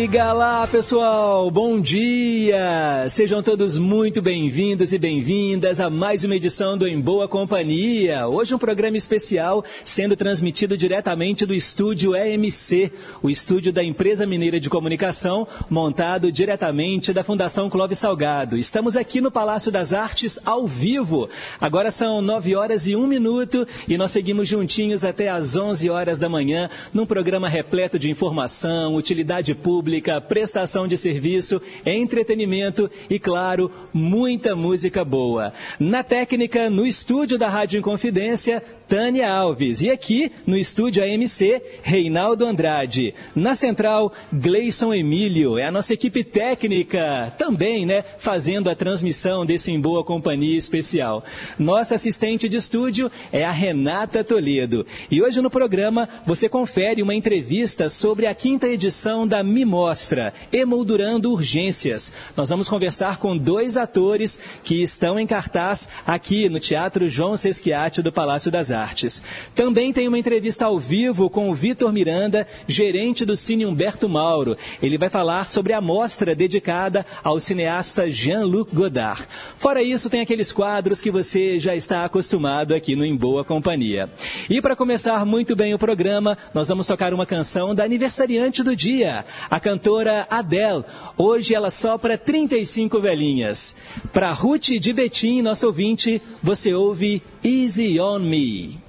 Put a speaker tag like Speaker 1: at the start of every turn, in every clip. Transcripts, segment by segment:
Speaker 1: Diga lá, pessoal! Bom dia! Sejam todos muito bem-vindos e bem-vindas a mais uma edição do Em Boa Companhia. Hoje um programa especial sendo transmitido diretamente do estúdio EMC, o estúdio da Empresa Mineira de Comunicação, montado diretamente da Fundação Clóvis Salgado. Estamos aqui no Palácio das Artes ao vivo. Agora são nove horas e um minuto e nós seguimos juntinhos até às onze horas da manhã num programa repleto de informação, utilidade utilidade pública, prestação de serviço, entretenimento e, claro, muita música boa. Na técnica, no estúdio da Rádio Inconfidência, Tânia Alves. E aqui, no estúdio AMC, Reinaldo Andrade. Na central, Gleison Emílio. É a nossa equipe técnica também, né? Fazendo a transmissão desse Em Boa Companhia especial. Nossa assistente de estúdio é a Renata Toledo. E hoje no programa você confere uma entrevista sobre a quinta edição da Me Mostra, Emoldurando Urgências. Nós vamos conversar com dois atores que estão em cartaz aqui no Teatro João Sesquiate do Palácio das Artes. Também tem uma entrevista ao vivo com o Vitor Miranda, gerente do Cine Humberto Mauro. Ele vai falar sobre a mostra dedicada ao cineasta Jean-Luc Godard. Fora isso, tem aqueles quadros que você já está acostumado aqui no Em Boa Companhia. E para começar muito bem o programa, nós vamos tocar uma canção da aniversariante do dia, a cantora Adele. Hoje ela sopra 35 velhinhas. Para Ruth de Betim, nosso ouvinte, você ouve Easy on Me.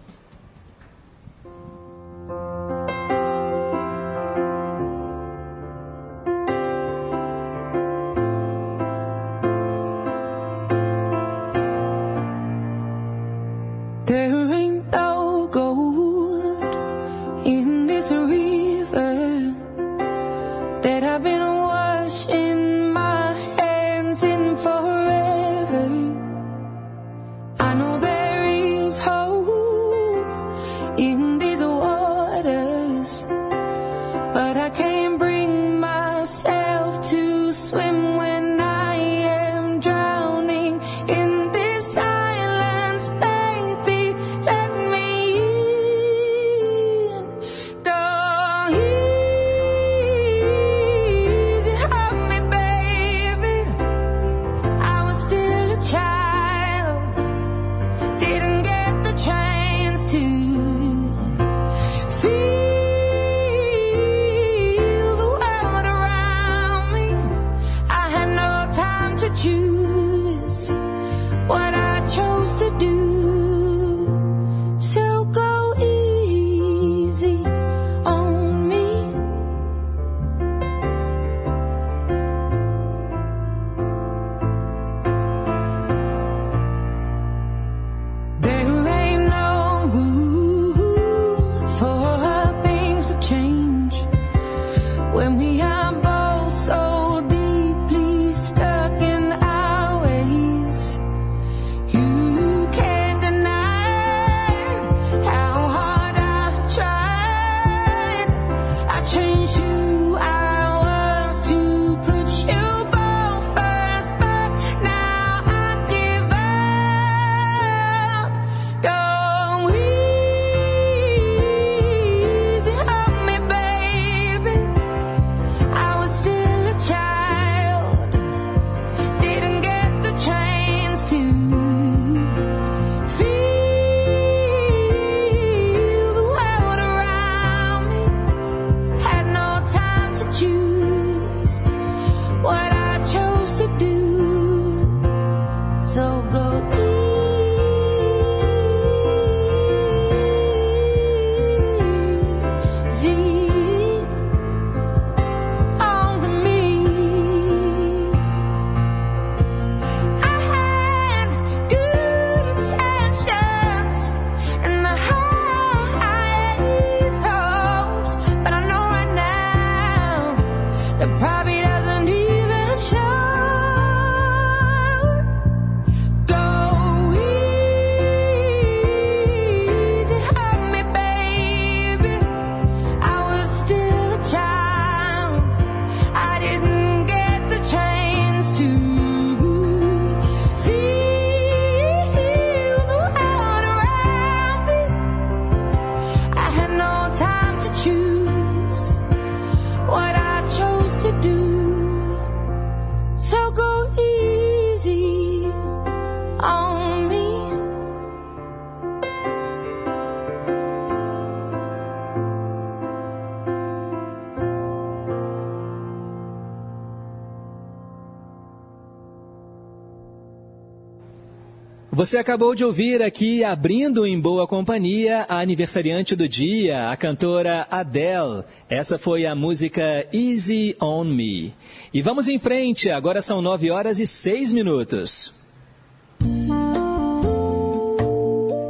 Speaker 1: Você acabou de ouvir aqui, abrindo em boa companhia, a aniversariante do dia, a cantora Adele. Essa foi a música Easy on Me. E vamos em frente, agora são nove horas e seis minutos.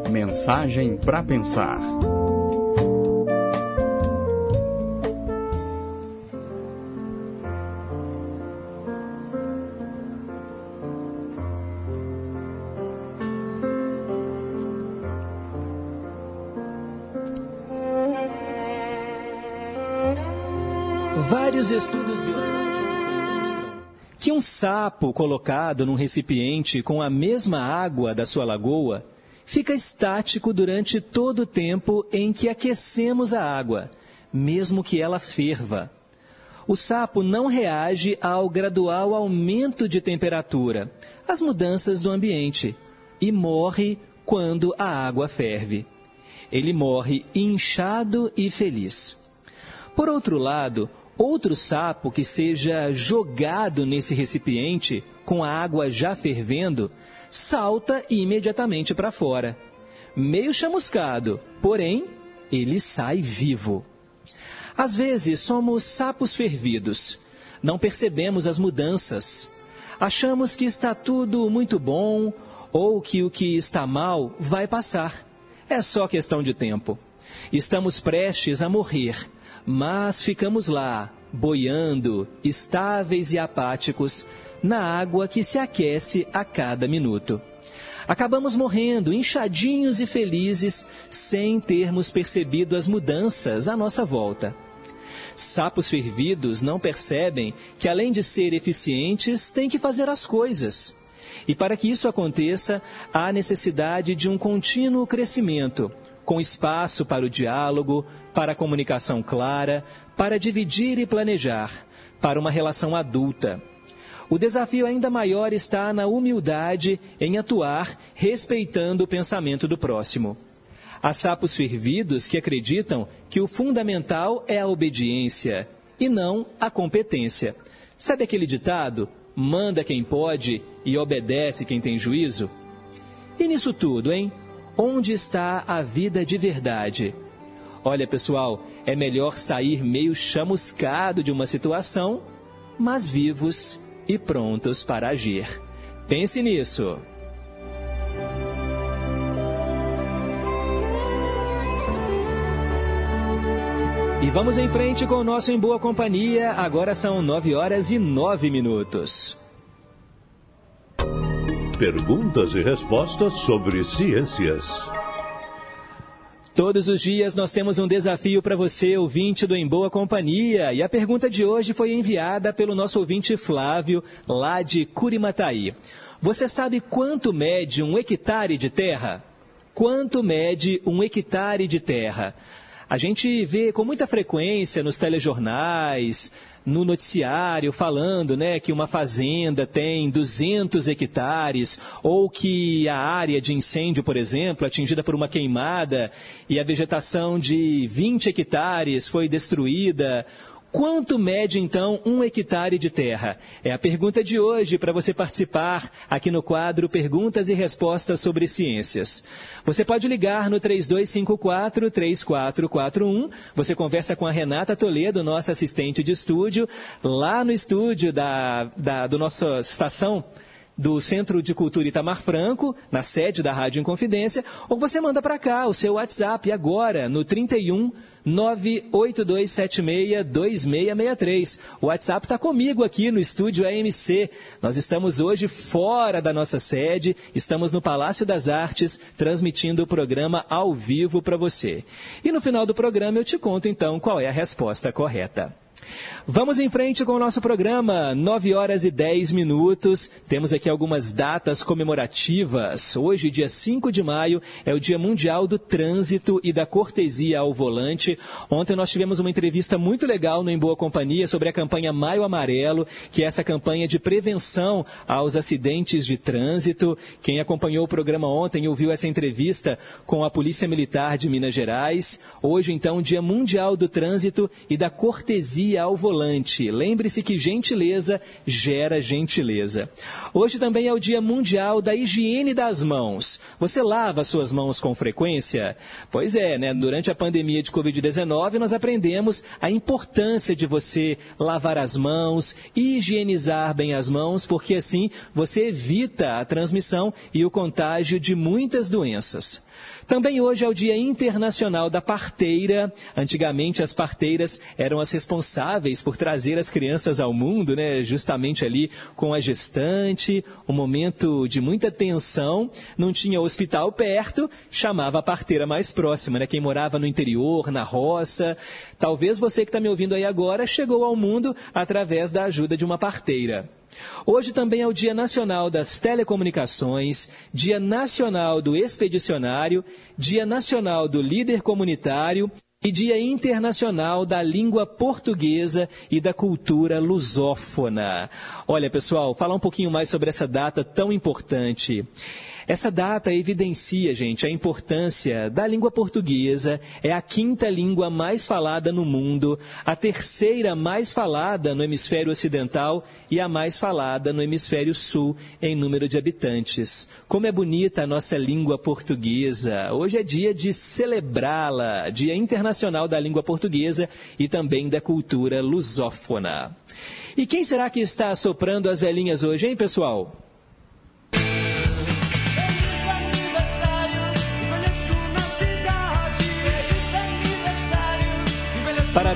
Speaker 2: Mensagem para pensar.
Speaker 1: Vários estudos biológicos demonstram que um sapo colocado num recipiente com a mesma água da sua lagoa fica estático durante todo o tempo em que aquecemos a água, mesmo que ela ferva. O sapo não reage ao gradual aumento de temperatura, às mudanças do ambiente, e morre quando a água ferve. Ele morre inchado e feliz. Por outro lado, Outro sapo que seja jogado nesse recipiente com a água já fervendo salta imediatamente para fora. Meio chamuscado, porém, ele sai vivo. Às vezes somos sapos fervidos. Não percebemos as mudanças. Achamos que está tudo muito bom ou que o que está mal vai passar. É só questão de tempo. Estamos prestes a morrer mas ficamos lá, boiando, estáveis e apáticos, na água que se aquece a cada minuto. Acabamos morrendo, inchadinhos e felizes, sem termos percebido as mudanças à nossa volta. Sapos fervidos não percebem que, além de ser eficientes, têm que fazer as coisas. E para que isso aconteça, há necessidade de um contínuo crescimento, com espaço para o diálogo, para a comunicação clara, para dividir e planejar, para uma relação adulta. O desafio ainda maior está na humildade em atuar respeitando o pensamento do próximo. Há sapos fervidos que acreditam que o fundamental é a obediência e não a competência. Sabe aquele ditado? Manda quem pode e obedece quem tem juízo? E nisso tudo, hein? Onde está a vida de verdade? Olha, pessoal, é melhor sair meio chamuscado de uma situação, mas vivos e prontos para agir. Pense nisso. E vamos em frente com o nosso Em Boa Companhia. Agora são nove horas e nove minutos.
Speaker 3: Perguntas e respostas sobre ciências.
Speaker 1: Todos os dias nós temos um desafio para você, ouvinte do Em Boa Companhia. E a pergunta de hoje foi enviada pelo nosso ouvinte Flávio, lá de Curimataí. Você sabe quanto mede um hectare de terra? Quanto mede um hectare de terra? A gente vê com muita frequência nos telejornais, no noticiário falando né, que uma fazenda tem 200 hectares ou que a área de incêndio, por exemplo, atingida por uma queimada e a vegetação de 20 hectares foi destruída Quanto mede então um hectare de terra? É a pergunta de hoje para você participar aqui no quadro Perguntas e Respostas sobre Ciências. Você pode ligar no 3254-3441. Você conversa com a Renata Toledo, nossa assistente de estúdio, lá no estúdio da, da do nossa estação do Centro de Cultura Itamar Franco, na sede da Rádio Inconfidência, ou você manda para cá o seu WhatsApp agora no 31 982762663. O WhatsApp está comigo aqui no estúdio AMC. Nós estamos hoje fora da nossa sede, estamos no Palácio das Artes, transmitindo o programa ao vivo para você. E no final do programa eu te conto então qual é a resposta correta. Vamos em frente com o nosso programa, 9 horas e 10 minutos. Temos aqui algumas datas comemorativas. Hoje, dia 5 de maio, é o Dia Mundial do Trânsito e da Cortesia ao Volante. Ontem nós tivemos uma entrevista muito legal no Em Boa Companhia sobre a campanha Maio Amarelo, que é essa campanha de prevenção aos acidentes de trânsito. Quem acompanhou o programa ontem ouviu essa entrevista com a Polícia Militar de Minas Gerais. Hoje, então, Dia Mundial do Trânsito e da Cortesia ao volante. Lembre-se que gentileza gera gentileza. Hoje também é o Dia Mundial da Higiene das Mãos. Você lava suas mãos com frequência? Pois é, né? Durante a pandemia de Covid-19, nós aprendemos a importância de você lavar as mãos, higienizar bem as mãos, porque assim você evita a transmissão e o contágio de muitas doenças. Também hoje é o Dia Internacional da Parteira. Antigamente as parteiras eram as responsáveis por trazer as crianças ao mundo, né? Justamente ali com a gestante, um momento de muita tensão. Não tinha hospital perto, chamava a parteira mais próxima, né? Quem morava no interior, na roça. Talvez você que está me ouvindo aí agora chegou ao mundo através da ajuda de uma parteira. Hoje também é o Dia Nacional das Telecomunicações, Dia Nacional do Expedicionário, Dia Nacional do Líder Comunitário e Dia Internacional da Língua Portuguesa e da Cultura Lusófona. Olha, pessoal, falar um pouquinho mais sobre essa data tão importante. Essa data evidencia, gente, a importância da língua portuguesa. É a quinta língua mais falada no mundo, a terceira mais falada no hemisfério ocidental e a mais falada no hemisfério sul em número de habitantes. Como é bonita a nossa língua portuguesa. Hoje é dia de celebrá-la, Dia Internacional da Língua Portuguesa e também da cultura lusófona. E quem será que está soprando as velhinhas hoje, hein, pessoal?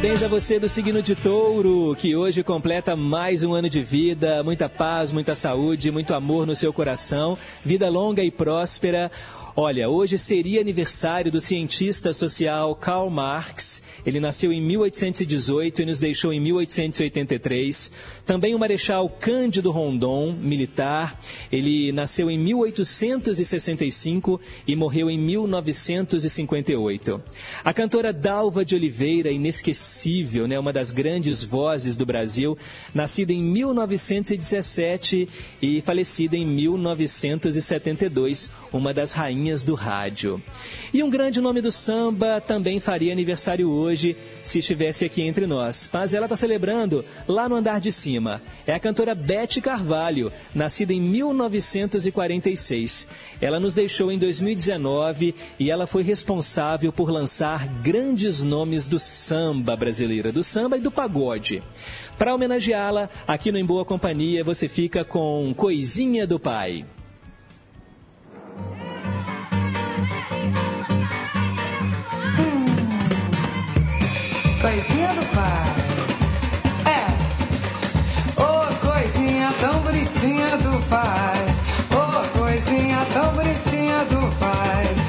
Speaker 1: Parabéns a você do signo de touro, que hoje completa mais um ano de vida, muita paz, muita saúde, muito amor no seu coração, vida longa e próspera. Olha, hoje seria aniversário do cientista social Karl Marx. Ele nasceu em 1818 e nos deixou em 1883. Também o Marechal Cândido Rondon, militar. Ele nasceu em 1865 e morreu em 1958. A cantora Dalva de Oliveira, inesquecível, né, uma das grandes vozes do Brasil, nascida em 1917 e falecida em 1972, uma das rainhas do rádio. E um grande nome do samba também faria aniversário hoje, se estivesse aqui entre nós. Mas ela está celebrando lá no andar de cima. É a cantora Bete Carvalho, nascida em 1946. Ela nos deixou em 2019 e ela foi responsável por lançar grandes nomes do samba brasileiro, do samba e do pagode. Para homenageá-la, aqui no Em Boa Companhia, você fica com Coisinha do Pai.
Speaker 4: Coisinha do pai. Tão bonitinha do pai. Oh, coisinha tão bonitinha do pai.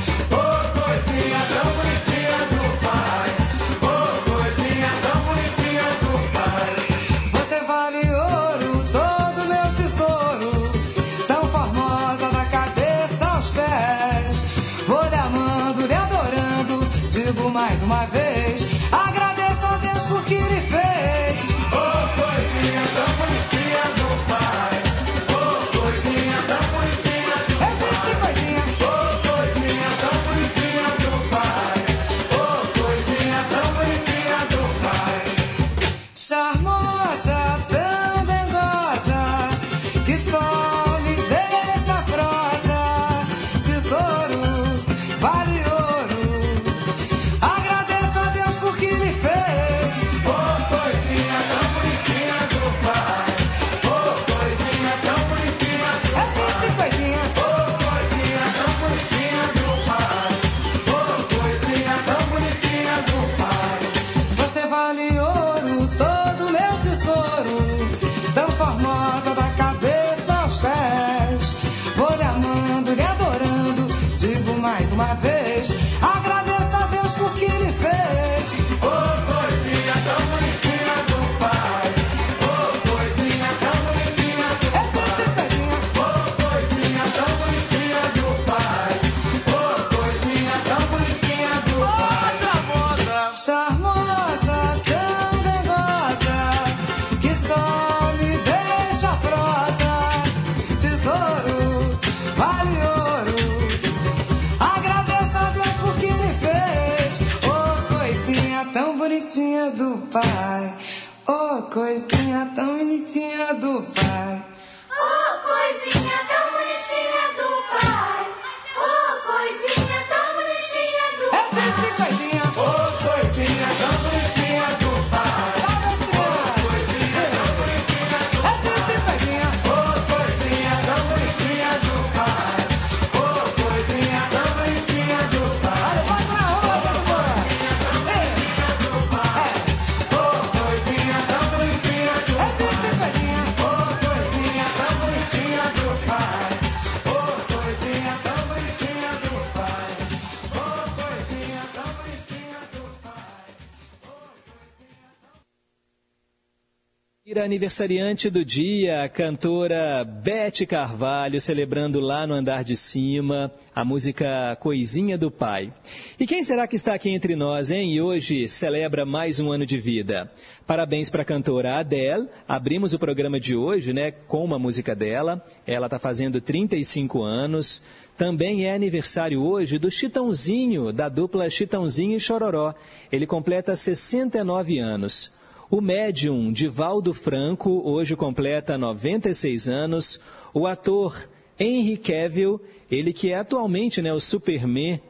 Speaker 1: Aniversariante do dia, a cantora Bete Carvalho, celebrando lá no andar de cima a música Coisinha do Pai. E quem será que está aqui entre nós, hein? E hoje celebra mais um ano de vida. Parabéns para a cantora Adele. Abrimos o programa de hoje, né, com uma música dela. Ela está fazendo 35 anos. Também é aniversário hoje do Chitãozinho, da dupla Chitãozinho e Chororó. Ele completa 69 anos. O médium Divaldo Franco hoje completa 96 anos. O ator Henry Cavill, ele que é atualmente né, o Superman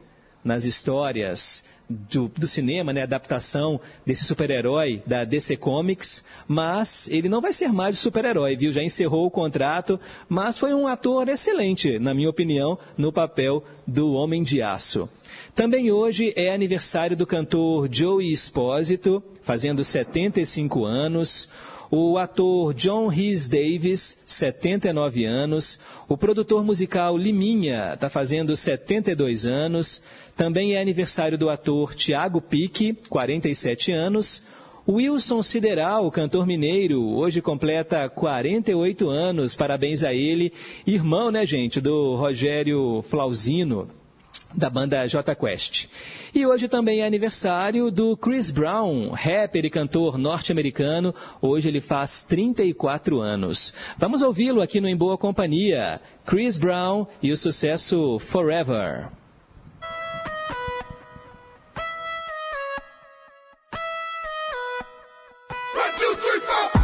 Speaker 1: nas histórias do, do cinema, né, adaptação desse super-herói da DC Comics, mas ele não vai ser mais super-herói, viu? Já encerrou o contrato, mas foi um ator excelente, na minha opinião, no papel do Homem de Aço. Também hoje é aniversário do cantor Joey Espósito, fazendo 75 anos. O ator John Rhys Davis, 79 anos. O produtor musical Liminha está fazendo 72 anos. Também é aniversário do ator Tiago Pique, 47 anos. Wilson Sideral, cantor mineiro, hoje completa 48 anos. Parabéns a ele. Irmão, né, gente, do Rogério Flauzino da banda J Quest. E hoje também é aniversário do Chris Brown, rapper e cantor norte-americano. Hoje ele faz 34 anos. Vamos ouvi-lo aqui no Em Boa Companhia. Chris Brown e o sucesso Forever.
Speaker 5: One, two, three,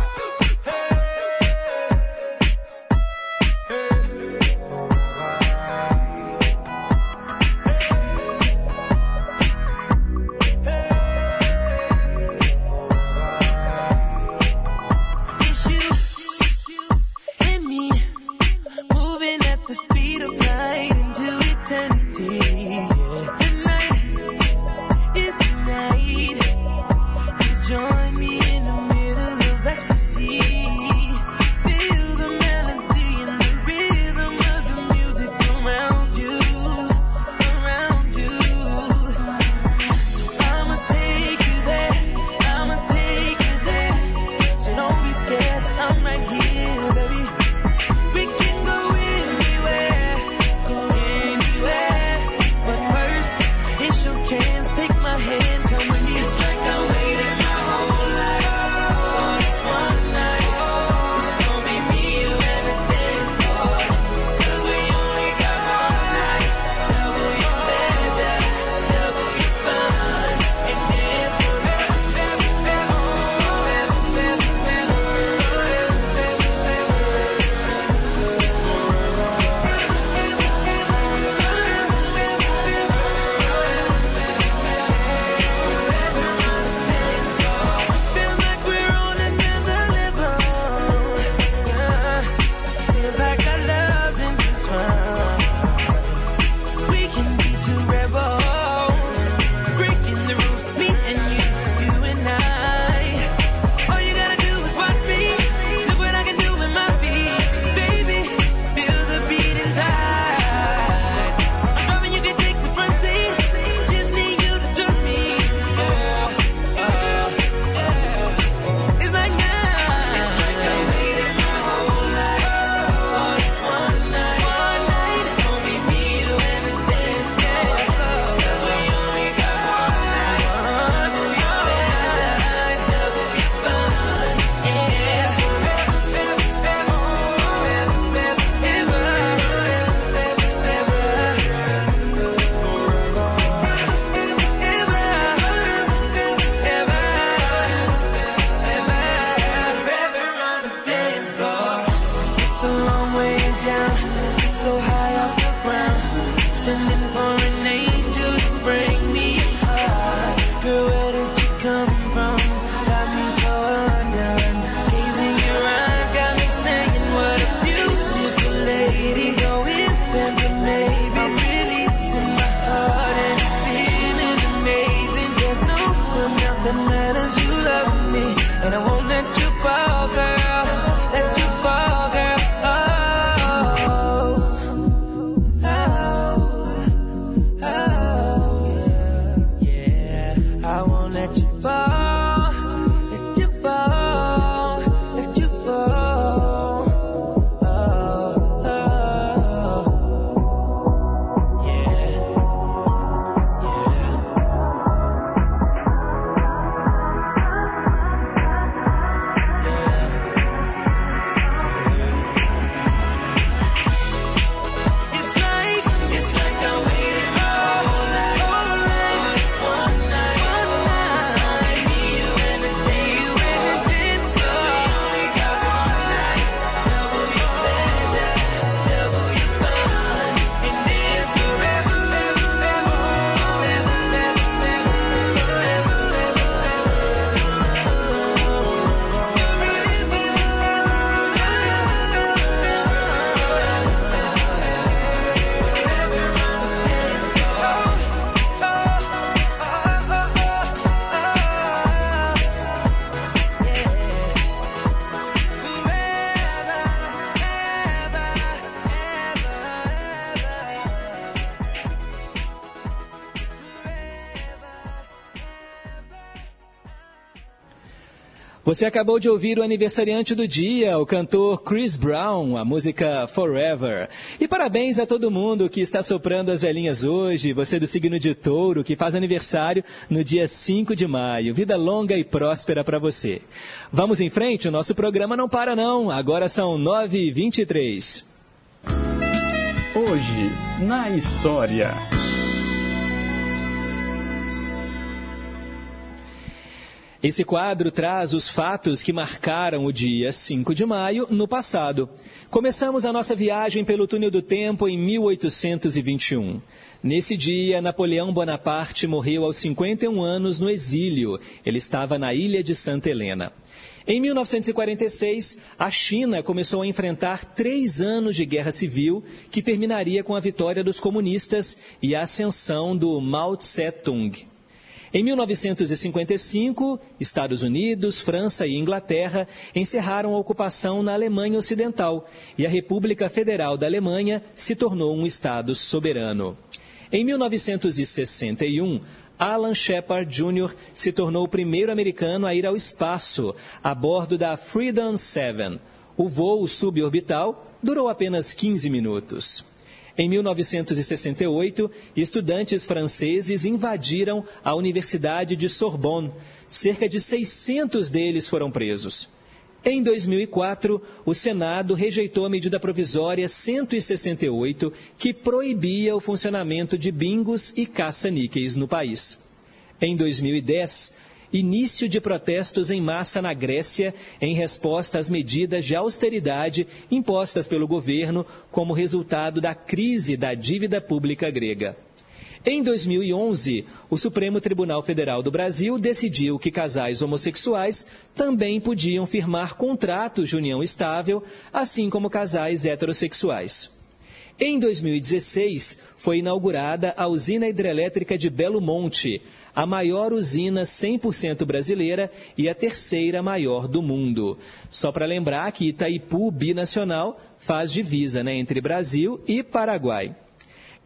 Speaker 1: Você acabou de ouvir o aniversariante do dia, o cantor Chris Brown, a música Forever. E parabéns a todo mundo que está soprando as velhinhas hoje, você do signo de touro, que faz aniversário no dia 5 de maio. Vida longa e próspera para você. Vamos em frente, o nosso programa não para não. Agora são 9h23.
Speaker 2: Hoje, na história.
Speaker 1: Esse quadro traz os fatos que marcaram o dia 5 de maio no passado. Começamos a nossa viagem pelo túnel do tempo em 1821. Nesse dia, Napoleão Bonaparte morreu aos 51 anos no exílio. Ele estava na ilha de Santa Helena. Em 1946, a China começou a enfrentar três anos de guerra civil, que terminaria com a vitória dos comunistas e a ascensão do Mao Tse-tung. Em 1955, Estados Unidos, França e Inglaterra encerraram a ocupação na Alemanha Ocidental e a República Federal da Alemanha se tornou um Estado soberano. Em 1961, Alan Shepard Jr. se tornou o primeiro americano a ir ao espaço, a bordo da Freedom 7. O voo suborbital durou apenas 15 minutos. Em 1968, estudantes franceses invadiram a Universidade de Sorbonne. Cerca de 600 deles foram presos. Em 2004, o Senado rejeitou a medida provisória 168, que proibia o funcionamento de bingos e caça-níqueis no país. Em 2010, início de protestos em massa na Grécia em resposta às medidas de austeridade impostas pelo governo como resultado da crise da dívida pública grega. Em 2011, o Supremo Tribunal Federal do Brasil decidiu que casais homossexuais também podiam firmar contratos de união estável, assim como casais heterossexuais. Em 2016, foi inaugurada a usina hidrelétrica de Belo Monte, a maior usina 100% brasileira e a terceira maior do mundo. Só para lembrar que Itaipu Binacional faz divisa né, entre Brasil e Paraguai.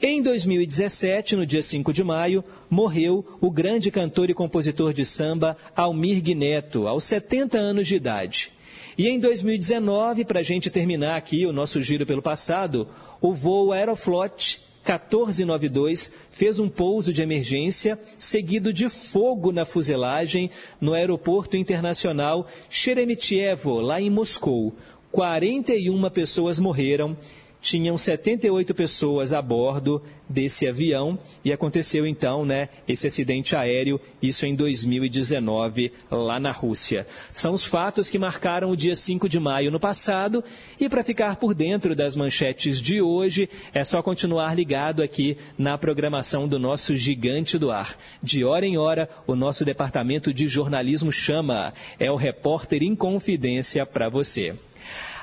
Speaker 1: Em 2017, no dia 5 de maio, morreu o grande cantor e compositor de samba Almir Neto, aos 70 anos de idade. E em 2019, para a gente terminar aqui o nosso giro pelo passado, o voo Aeroflot 1492 fez um pouso de emergência seguido de fogo na fuselagem no aeroporto internacional Sheremetyevo, lá em Moscou. 41 pessoas morreram tinham 78 pessoas a bordo desse avião e aconteceu então, né, esse acidente aéreo, isso em 2019, lá na Rússia. São os fatos que marcaram o dia 5 de maio no passado e para ficar por dentro das manchetes de hoje, é só continuar ligado aqui na programação do nosso Gigante do Ar. De hora em hora, o nosso departamento de jornalismo chama, é o repórter em confidência para você.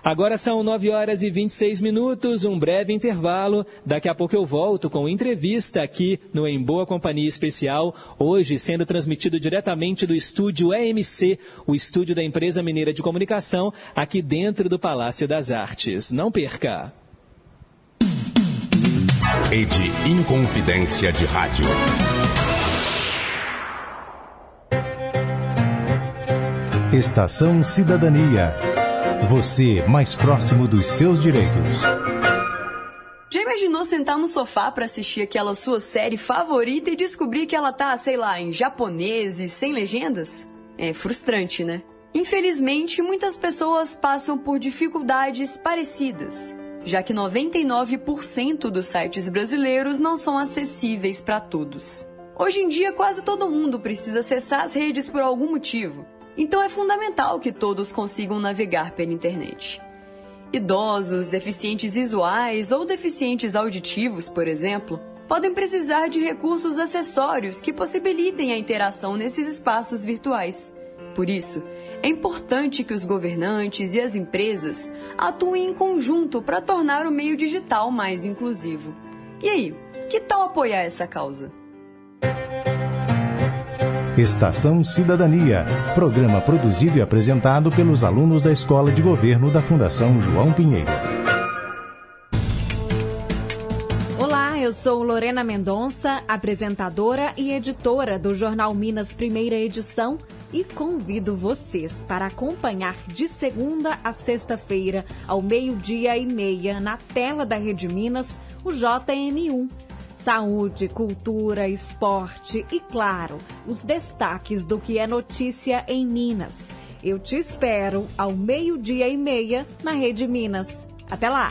Speaker 1: Agora são 9 horas e 26 minutos, um breve intervalo. Daqui a pouco eu volto com entrevista aqui no Em Boa Companhia Especial, hoje sendo transmitido diretamente do estúdio EMC, o estúdio da Empresa Mineira de Comunicação, aqui dentro do Palácio das Artes. Não perca!
Speaker 6: Rede Inconfidência de Rádio.
Speaker 7: Estação Cidadania. Você mais próximo dos seus direitos.
Speaker 8: Já imaginou sentar no sofá para assistir aquela sua série favorita e descobrir que ela tá, sei lá, em japonês e sem legendas? É frustrante, né? Infelizmente, muitas pessoas passam por dificuldades parecidas, já que 99% dos sites brasileiros não são acessíveis para todos. Hoje em dia, quase todo mundo precisa acessar as redes por algum motivo, então é fundamental que todos consigam navegar pela internet. Idosos, deficientes visuais ou deficientes auditivos, por exemplo, podem precisar de recursos acessórios que possibilitem a interação nesses espaços virtuais. Por isso, é importante que os governantes e as empresas atuem em conjunto para tornar o meio digital mais inclusivo. E aí, que tal apoiar essa causa?
Speaker 7: Estação Cidadania, programa produzido e apresentado pelos alunos da Escola de Governo da Fundação João Pinheiro.
Speaker 9: Olá, eu sou Lorena Mendonça, apresentadora e editora do Jornal Minas Primeira Edição, e convido vocês para acompanhar de segunda a sexta-feira, ao meio-dia e meia, na tela da Rede Minas, o JM1. Saúde, cultura, esporte e, claro, os destaques do que é notícia em Minas. Eu te espero ao meio-dia e meia na Rede Minas. Até lá!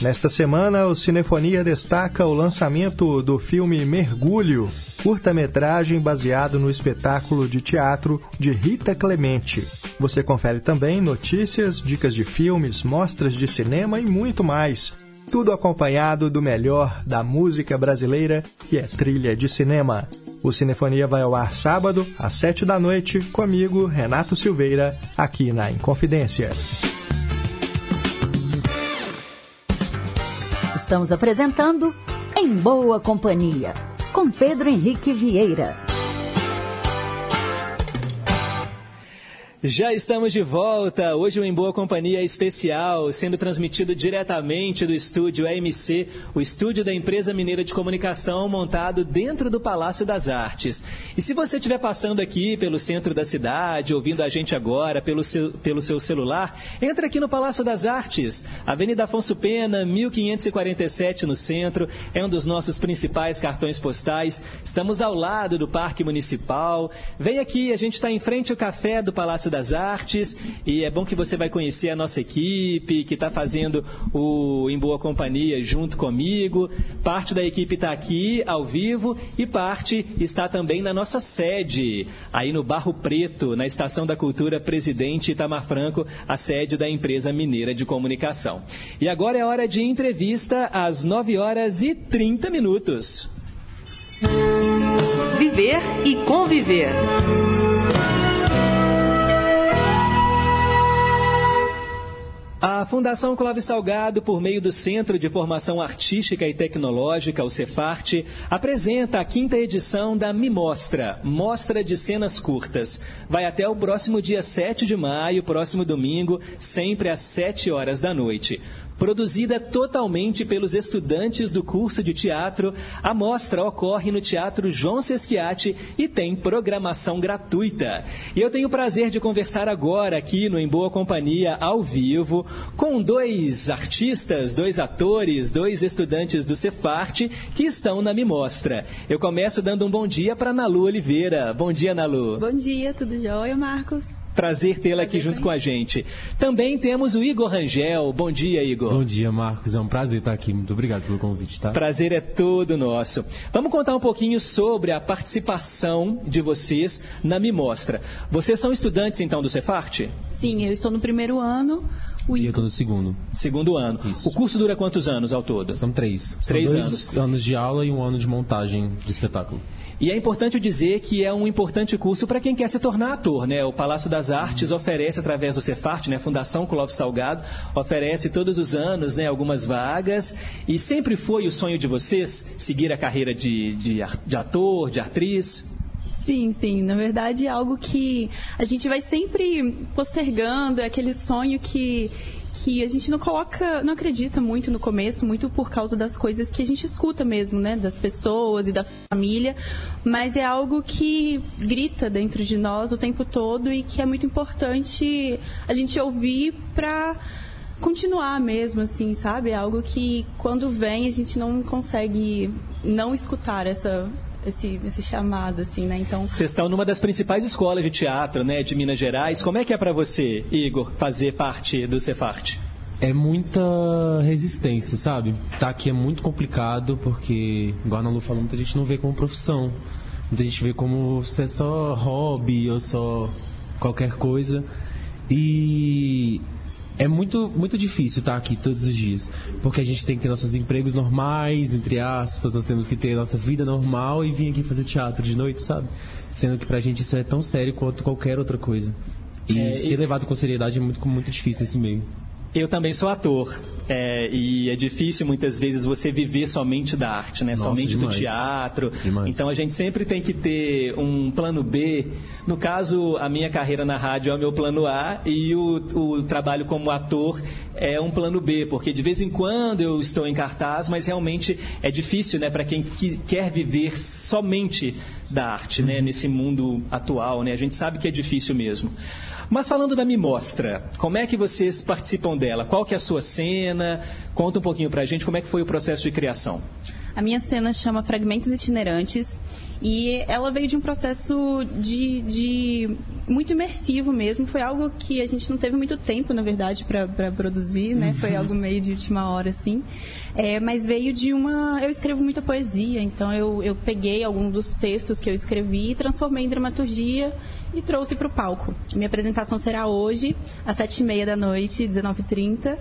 Speaker 10: Nesta semana, o Cinefonia destaca o lançamento do filme Mergulho, curta-metragem baseado no espetáculo de teatro de Rita Clemente. Você confere também notícias, dicas de filmes, mostras de cinema e muito mais. Tudo acompanhado do melhor da música brasileira, que é trilha de cinema. O Cinefonia vai ao ar sábado, às sete da noite, comigo, Renato Silveira, aqui na Inconfidência.
Speaker 11: Estamos apresentando Em Boa Companhia, com Pedro Henrique Vieira.
Speaker 1: Já estamos de volta. Hoje o Em Boa Companhia especial, sendo transmitido diretamente do estúdio AMC, o estúdio da empresa mineira de comunicação montado dentro do Palácio das Artes. E se você estiver passando aqui pelo centro da cidade, ouvindo a gente agora pelo seu, pelo seu celular, entra aqui no Palácio das Artes, Avenida Afonso Pena, 1547 no centro. É um dos nossos principais cartões postais. Estamos ao lado do Parque Municipal. Vem aqui, a gente está em frente ao café do Palácio das Artes e é bom que você vai conhecer a nossa equipe que está fazendo o Em Boa Companhia junto comigo. Parte da equipe está aqui ao vivo e parte está também na nossa sede, aí no Barro Preto, na Estação da Cultura Presidente Itamar Franco, a sede da empresa mineira de comunicação. E agora é hora de entrevista às 9 horas e 30 minutos.
Speaker 12: Viver e conviver.
Speaker 1: A Fundação Clóvis Salgado, por meio do Centro de Formação Artística e Tecnológica, o Cefarte, apresenta a quinta edição da Mimostra, Mostra de Cenas Curtas. Vai até o próximo dia 7 de maio, próximo domingo, sempre às 7 horas da noite. Produzida totalmente pelos estudantes do curso de teatro, a mostra ocorre no Teatro João Sesquiate e tem programação gratuita. E eu tenho o prazer de conversar agora aqui no Em Boa Companhia, ao vivo, com dois artistas, dois atores, dois estudantes do Cefarte que estão na Mimostra. Eu começo dando um bom dia para Nalu Oliveira. Bom dia, Nalu.
Speaker 13: Bom dia, tudo jóia, Marcos?
Speaker 1: Prazer tê-la aqui junto com a gente. Também temos o Igor Rangel. Bom dia, Igor.
Speaker 14: Bom dia, Marcos. É um prazer estar aqui. Muito obrigado pelo convite, tá?
Speaker 1: Prazer é todo nosso. Vamos contar um pouquinho sobre a participação de vocês na Mimostra. Vocês são estudantes, então, do Cefarte?
Speaker 13: Sim, eu estou no primeiro ano.
Speaker 14: O e eu estou no segundo.
Speaker 1: Segundo ano.
Speaker 14: Isso.
Speaker 1: O curso dura quantos anos ao todo?
Speaker 14: São três.
Speaker 1: Três
Speaker 14: São
Speaker 1: anos.
Speaker 14: anos de aula e um ano de montagem de espetáculo.
Speaker 1: E é importante dizer que é um importante curso para quem quer se tornar ator, né? O Palácio das Artes oferece através do Cefarte, né? Fundação Clóvis Salgado oferece todos os anos, né? Algumas vagas e sempre foi o sonho de vocês seguir a carreira de, de, de ator, de atriz.
Speaker 13: Sim, sim. Na verdade, é algo que a gente vai sempre postergando, é aquele sonho que que a gente não coloca, não acredita muito no começo, muito por causa das coisas que a gente escuta mesmo, né, das pessoas e da família, mas é algo que grita dentro de nós o tempo todo e que é muito importante a gente ouvir para continuar mesmo, assim, sabe? É algo que quando vem a gente não consegue não escutar essa esse, esse chamado, assim, né? Então.
Speaker 1: Vocês estão numa das principais escolas de teatro, né, de Minas Gerais. Como é que é para você, Igor, fazer parte do Cefarte?
Speaker 14: É muita resistência, sabe? Tá aqui é muito complicado porque, igual a Ana Lu falou, muita gente não vê como profissão. Muita gente vê como se é só hobby ou só qualquer coisa. E é muito, muito difícil estar aqui todos os dias, porque a gente tem que ter nossos empregos normais, entre aspas, nós temos que ter nossa vida normal e vir aqui fazer teatro de noite, sabe? Sendo que pra gente isso é tão sério quanto qualquer outra coisa. E
Speaker 1: É,
Speaker 14: ser
Speaker 1: e-
Speaker 14: levado com seriedade é muito, muito difícil nesse meio.
Speaker 1: Eu também sou ator. É, e é difícil muitas vezes você viver somente da arte, né?
Speaker 14: Nossa,
Speaker 1: somente
Speaker 14: demais.
Speaker 1: do teatro.
Speaker 14: Demais.
Speaker 1: Então a gente sempre tem que ter um plano B. No caso, a minha carreira na rádio é o meu plano A e o, o trabalho como ator é um plano B, porque de vez em quando eu estou em cartaz, mas realmente é difícil, né, para quem que- quer viver somente da arte, né, nesse mundo atual, né? A gente sabe que é difícil mesmo. Mas falando da Me Mostra, como é que vocês participam dela? Qual que é a sua cena? Conta um pouquinho pra gente como é que foi o processo de criação.
Speaker 13: A minha cena chama Fragmentos Itinerantes e ela veio de um processo de, de muito imersivo mesmo. Foi algo que a gente não teve muito tempo, na verdade, para produzir, né? Foi algo meio de última hora, assim. É, mas veio de uma. Eu escrevo muita poesia, então eu, eu peguei alguns dos textos que eu escrevi e transformei em dramaturgia e trouxe para o palco. Minha apresentação será hoje, às sete e meia da noite, 19h30.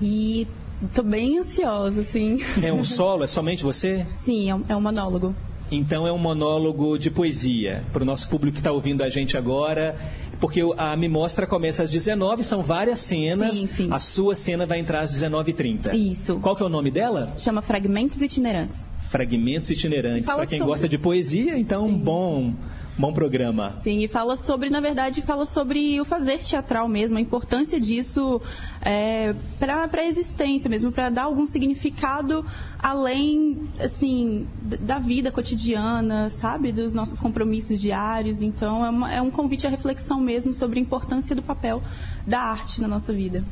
Speaker 13: E tô bem ansiosa, assim.
Speaker 1: É um solo? É somente você?
Speaker 13: Sim, é um, é um monólogo.
Speaker 1: Então é um monólogo de poesia para o nosso público que está ouvindo a gente agora, porque a Me Mostra começa às 19, são várias cenas.
Speaker 13: Sim, sim.
Speaker 1: A sua cena vai entrar às 19h30.
Speaker 13: Isso.
Speaker 1: Qual que é o nome dela?
Speaker 13: Chama Fragmentos Itinerantes.
Speaker 1: Fragmentos itinerantes. Para quem
Speaker 13: sobre-
Speaker 1: gosta de poesia, então um bom, bom programa.
Speaker 13: Sim, e fala sobre, na verdade, fala sobre o fazer teatral mesmo, a importância disso é, para a existência mesmo, para dar algum significado além, assim, da vida cotidiana, sabe? Dos nossos compromissos diários. Então, é, uma- é um convite à reflexão mesmo sobre a importância do papel da arte na nossa vida.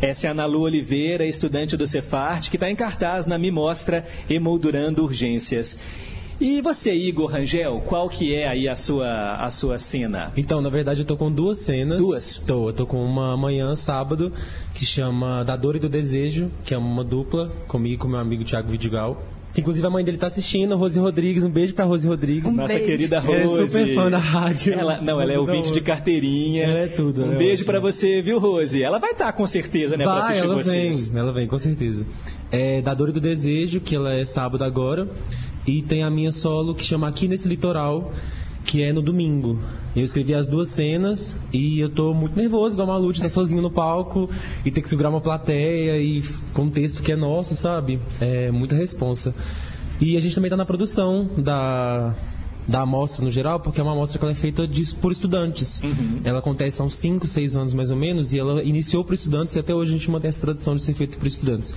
Speaker 1: Essa é a Ana Lu Oliveira, estudante do Cefart, que está em cartaz na Me Mostra Emoldurando Urgências. E você, Igor Rangel, qual que é aí a sua, a sua cena?
Speaker 14: Então, na verdade, eu tô com duas cenas.
Speaker 1: Duas?
Speaker 14: Tô, eu tô com uma amanhã, sábado, que chama Da Dor e do Desejo, que é uma dupla, comigo e com meu amigo Thiago Vidigal. Que inclusive a mãe dele tá assistindo, Rose Rodrigues. Um beijo pra Rose Rodrigues.
Speaker 1: Nossa querida Rose.
Speaker 14: Ela é super fã da rádio.
Speaker 1: Ela, não, ela é ouvinte de carteirinha.
Speaker 14: Ela é tudo,
Speaker 1: Um
Speaker 14: é
Speaker 1: beijo
Speaker 14: ótima.
Speaker 1: pra você, viu, Rose? Ela vai estar com certeza, né, pra
Speaker 14: Vai,
Speaker 1: assistir
Speaker 14: ela
Speaker 1: vocês.
Speaker 14: vem, ela vem, com certeza. É Da Dor e do Desejo, que ela é sábado agora. E tem a minha solo, que chama Aqui Nesse Litoral, que é no domingo. Eu escrevi as duas cenas e eu tô muito nervoso, igual a Malu, estar sozinho no palco e ter que segurar uma plateia e com um texto que é nosso, sabe? É muita responsa. E a gente também tá na produção da, da amostra no geral, porque é uma amostra que é feita de- por estudantes. Ela acontece há uns 5, 6 anos mais ou menos, e ela iniciou por estudantes e até hoje a gente mantém essa tradição de ser feita por estudantes.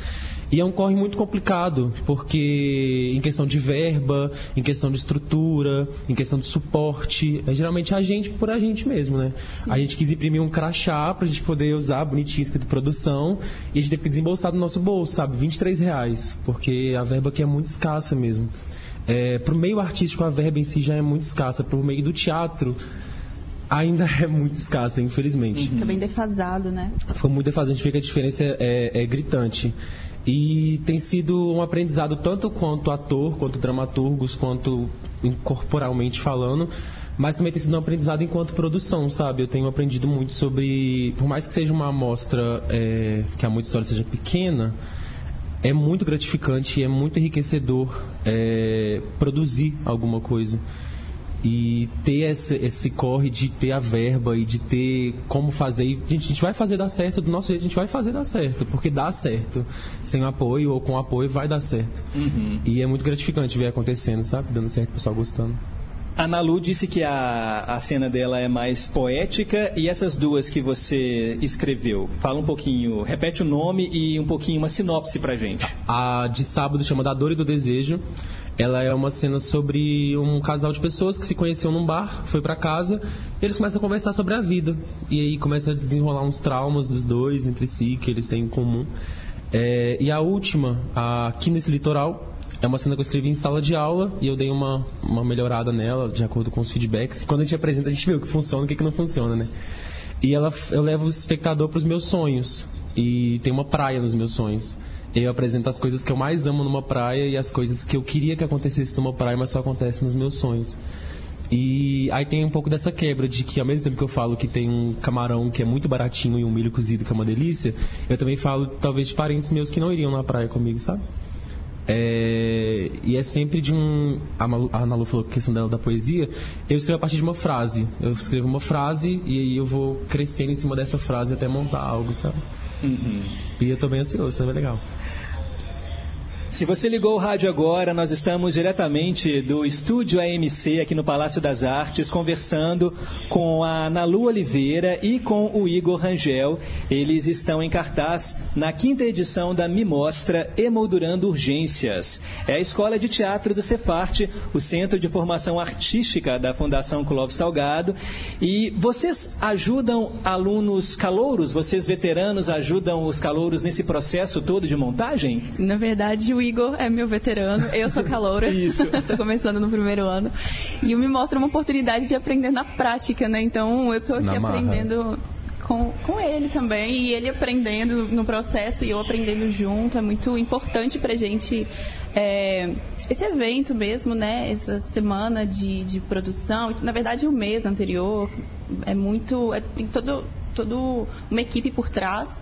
Speaker 14: E é um corre muito complicado, porque em questão de verba, em questão de estrutura, em questão de suporte, é geralmente a gente por a gente mesmo, né? A gente quis imprimir um crachá pra gente poder usar bonitinho escrito produção, e a gente teve que desembolsar do nosso bolso, sabe? 23 reais, porque a verba aqui é muito escassa mesmo. É, pro meio artístico a verba em si já é muito escassa, pro meio do teatro ainda é muito escassa, infelizmente.
Speaker 13: Fica bem defasado, né?
Speaker 14: Foi muito defasado, a gente vê que a diferença é, é gritante. E tem sido um aprendizado tanto quanto ator, quanto dramaturgos, quanto corporalmente falando, mas também tem sido um aprendizado enquanto produção, sabe? Eu tenho aprendido muito sobre, por mais que seja uma amostra é, que a muita história seja pequena, é muito gratificante e é muito enriquecedor é, produzir alguma coisa. E ter esse, esse corre de ter a verba e de ter como fazer. E, gente, a gente vai fazer dar certo do nosso jeito, a gente vai fazer dar certo, porque dá certo. Sem apoio ou com apoio vai dar certo.
Speaker 1: Uhum.
Speaker 14: E é muito gratificante ver acontecendo, sabe? Dando certo, o pessoal gostando.
Speaker 1: A Nalu disse que a, a cena dela é mais poética e essas duas que você escreveu, fala um pouquinho, repete o nome e um pouquinho uma sinopse pra gente.
Speaker 14: A de sábado chama Da Dor e do Desejo. Ela é uma cena sobre um casal de pessoas que se conheceu num bar, foi pra casa, e eles começam a conversar sobre a vida. E aí começa a desenrolar uns traumas dos dois entre si, que eles têm em comum. É, e a última, aqui nesse litoral, é uma cena que eu escrevi em sala de aula e eu dei uma, uma melhorada nela, de acordo com os feedbacks. Quando a gente apresenta, a gente vê o que funciona e o que, não funciona, né? E ela, eu levo o espectador para os meus sonhos. E tem uma praia nos meus sonhos. Eu apresento as coisas que eu mais amo numa praia e as coisas que eu queria que acontecesse numa praia, mas só acontece nos meus sonhos. E aí tem um pouco dessa quebra de que ao mesmo tempo que eu falo que tem um camarão que é muito baratinho e um milho cozido que é uma delícia, eu também falo talvez de parentes meus que não iriam na praia comigo, sabe? É, e é sempre de um. A Malu, a Ana Lu falou que a questão dela da poesia. Eu escrevo a partir de uma frase. Eu escrevo uma frase e aí eu vou crescendo em cima dessa frase até montar algo, sabe? E eu tô bem ansioso, tá bem legal.
Speaker 1: Se você ligou o rádio agora, nós estamos diretamente do estúdio AMC aqui no Palácio das Artes, conversando com a Nalu Oliveira e com o Igor Rangel. Eles estão em cartaz na quinta edição da Me Mostra Emoldurando Urgências. É a Escola de Teatro do Cefarte, o Centro de Formação Artística da Fundação Clóvis Salgado. E vocês ajudam alunos calouros, vocês veteranos ajudam os calouros nesse processo todo de montagem?
Speaker 13: Na verdade, o Igor é meu veterano, eu sou caloura.
Speaker 1: Isso.
Speaker 13: tô começando no primeiro ano. E me mostra uma oportunidade de aprender na prática, né? Então eu tô aqui
Speaker 14: Na marra.
Speaker 13: aprendendo com, com ele também, e ele aprendendo no processo e eu aprendendo junto. É muito importante pra gente é, esse evento mesmo, né? Essa semana de, de produção, na verdade o mês anterior é muito. É, tem todo, todo uma equipe por trás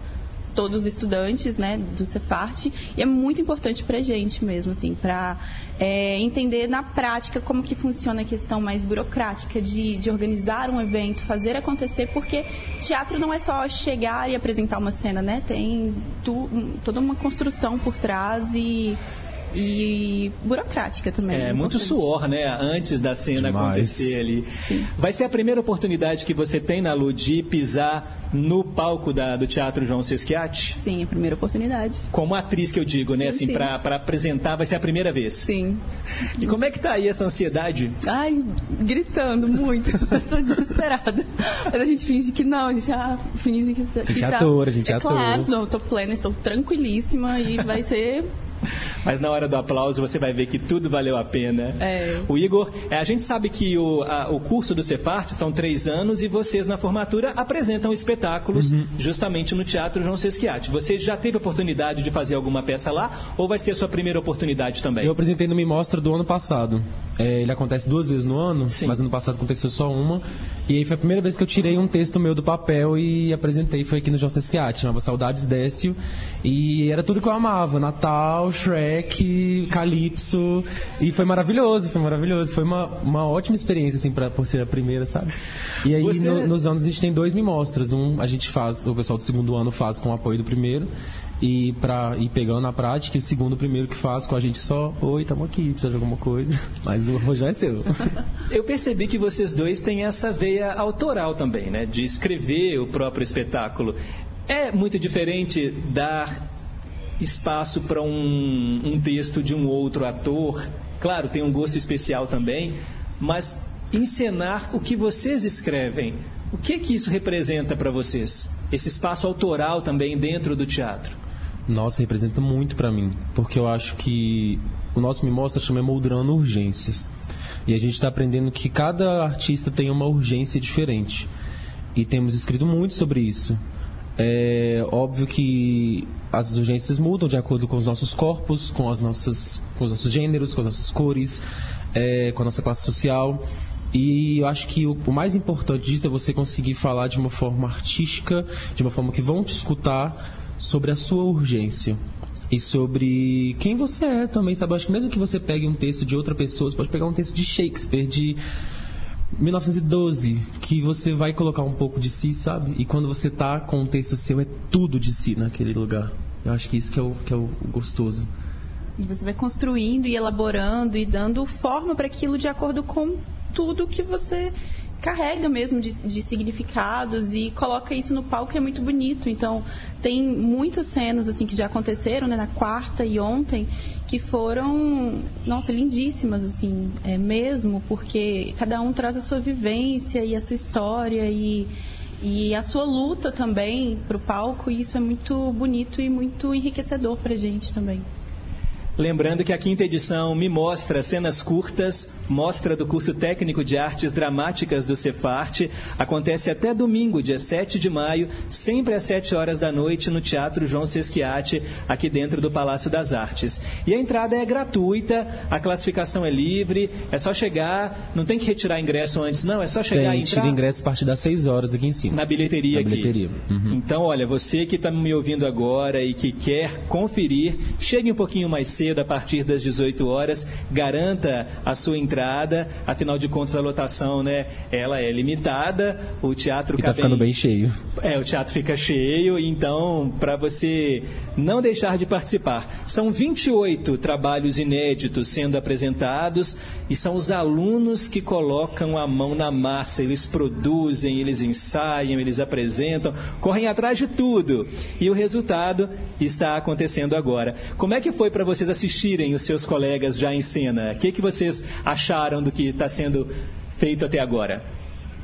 Speaker 13: todos os estudantes né, do Cefarte e é muito importante para a gente mesmo, assim, para entender na prática como que funciona a questão mais burocrática de, de organizar um evento, fazer acontecer, porque teatro não é só chegar e apresentar uma cena, né? Tem tu- toda uma construção por trás e, e burocrática também.
Speaker 1: É muito suor, né? Antes da cena
Speaker 14: Demais.
Speaker 1: acontecer ali. Vai ser a primeira oportunidade que você tem na Lu de pisar no palco da- do Teatro João Sesquiati?
Speaker 13: Sim, a primeira oportunidade.
Speaker 1: Como atriz que eu digo, né?
Speaker 13: Sim,
Speaker 1: Assim,
Speaker 13: sim.
Speaker 1: pra, pra apresentar vai ser a primeira vez.
Speaker 13: Sim.
Speaker 1: E como é que tá aí essa ansiedade?
Speaker 13: Ai, gritando muito. Estou desesperada. Mas a gente finge que não, a gente já finge que, que
Speaker 14: gente é
Speaker 13: tá-
Speaker 14: ator, a gente é
Speaker 13: é claro,
Speaker 14: ator.
Speaker 13: não, eu tô plena, estou tranquilíssima e vai ser.
Speaker 1: Mas na hora do aplauso você vai ver que tudo valeu a pena.
Speaker 13: É.
Speaker 1: O Igor, é, a gente sabe que o, a- o curso do Cefarte são três anos e vocês na formatura apresentam espetáculos
Speaker 14: Uhum.
Speaker 1: justamente no Teatro João Sesquiati. Você já teve oportunidade de fazer alguma peça lá ou vai ser a sua primeira oportunidade também?
Speaker 14: Eu apresentei no Me Mostra do ano passado. É, ele acontece duas vezes no ano, mas ano passado aconteceu só uma. E aí foi a primeira vez que eu tirei um texto meu do papel e apresentei. Foi aqui no João Sesquiati, chamava Saudades Décio. E era tudo que eu amava: Natal, Shrek, Calypso. E foi maravilhoso, foi maravilhoso. Foi uma, uma ótima experiência, assim, pra, por ser a primeira, sabe? E aí
Speaker 1: Você-
Speaker 14: no- nos anos a gente tem dois Me Mostras. Um a gente faz, o pessoal do segundo ano faz com o apoio do primeiro. E pra ir pegando na prática, e o segundo, o primeiro que faz com a gente só, oi, tamo aqui, precisa de alguma coisa. Mas o rojão é seu.
Speaker 1: Eu percebi que vocês dois têm essa veia autoral também, né? De escrever o próprio espetáculo. É muito diferente dar espaço para um, um texto de um outro ator. Claro, tem um gosto especial também, mas encenar o que vocês escrevem. O que que isso representa para vocês? Esse espaço autoral também dentro do teatro.
Speaker 14: Nossa, representa muito pra mim, porque eu acho que o nosso Me Mostra chama Emoldurando Urgências. E a gente está aprendendo que cada artista tem uma urgência diferente. E temos escrito muito sobre isso. É óbvio que as urgências mudam de acordo com os nossos corpos, com, as nossas, com os nossos gêneros, com as nossas cores, é, com a nossa classe social. E eu acho que o, o mais importante disso é você conseguir falar de uma forma artística, de uma forma que vão te escutar sobre a sua urgência. E sobre quem você é também, sabe? Eu acho que mesmo que você pegue um texto de outra pessoa, você pode pegar um texto de Shakespeare, de 1912, que você vai colocar um pouco de si, sabe? E quando você tá com um texto seu, é tudo de si naquele lugar. Eu acho que isso que é o, que é o gostoso.
Speaker 13: E você vai construindo e elaborando e dando forma para aquilo de acordo com tudo que você carrega mesmo de, de significados e coloca isso no palco é muito bonito. Então, tem muitas cenas assim que já aconteceram, né, na quarta e ontem, que foram, nossa, lindíssimas assim, é mesmo, porque cada um traz a sua vivência e a sua história e e a sua luta também para o palco, e isso é muito bonito e muito enriquecedor para gente também.
Speaker 1: Lembrando que a quinta edição me mostra cenas curtas, mostra do curso técnico de artes dramáticas do Cefarte. Acontece até domingo, dia 7 de maio, sempre às 7 horas da noite, no Teatro João Sesquiati, aqui dentro do Palácio das Artes. E a entrada é gratuita, a classificação é livre, é só chegar, não tem que retirar ingresso antes, não, é só chegar
Speaker 14: Tem,
Speaker 1: e
Speaker 14: tira
Speaker 1: entrar
Speaker 14: ingresso a partir das 6 horas aqui em cima.
Speaker 1: na bilheteria
Speaker 14: Na
Speaker 1: aqui.
Speaker 14: bilheteria. Uhum.
Speaker 1: Então, olha, você que está me ouvindo agora e que quer conferir, chegue um pouquinho mais cedo. Cedo, a partir das 18 horas. Garanta a sua entrada. Afinal de contas, a lotação, né? Ela é limitada. O teatro
Speaker 14: E tá
Speaker 1: cabe
Speaker 14: ficando
Speaker 1: em-
Speaker 14: bem cheio.
Speaker 1: é, o teatro fica cheio, então, para você não deixar de participar. São 28 trabalhos inéditos sendo apresentados e são os alunos que colocam a mão na massa. Eles produzem, eles ensaiam, eles apresentam, correm atrás de tudo. E o resultado está acontecendo agora. Como é que foi para vocês assistirem os seus colegas já em cena? O que, que vocês acharam do que está sendo feito até agora?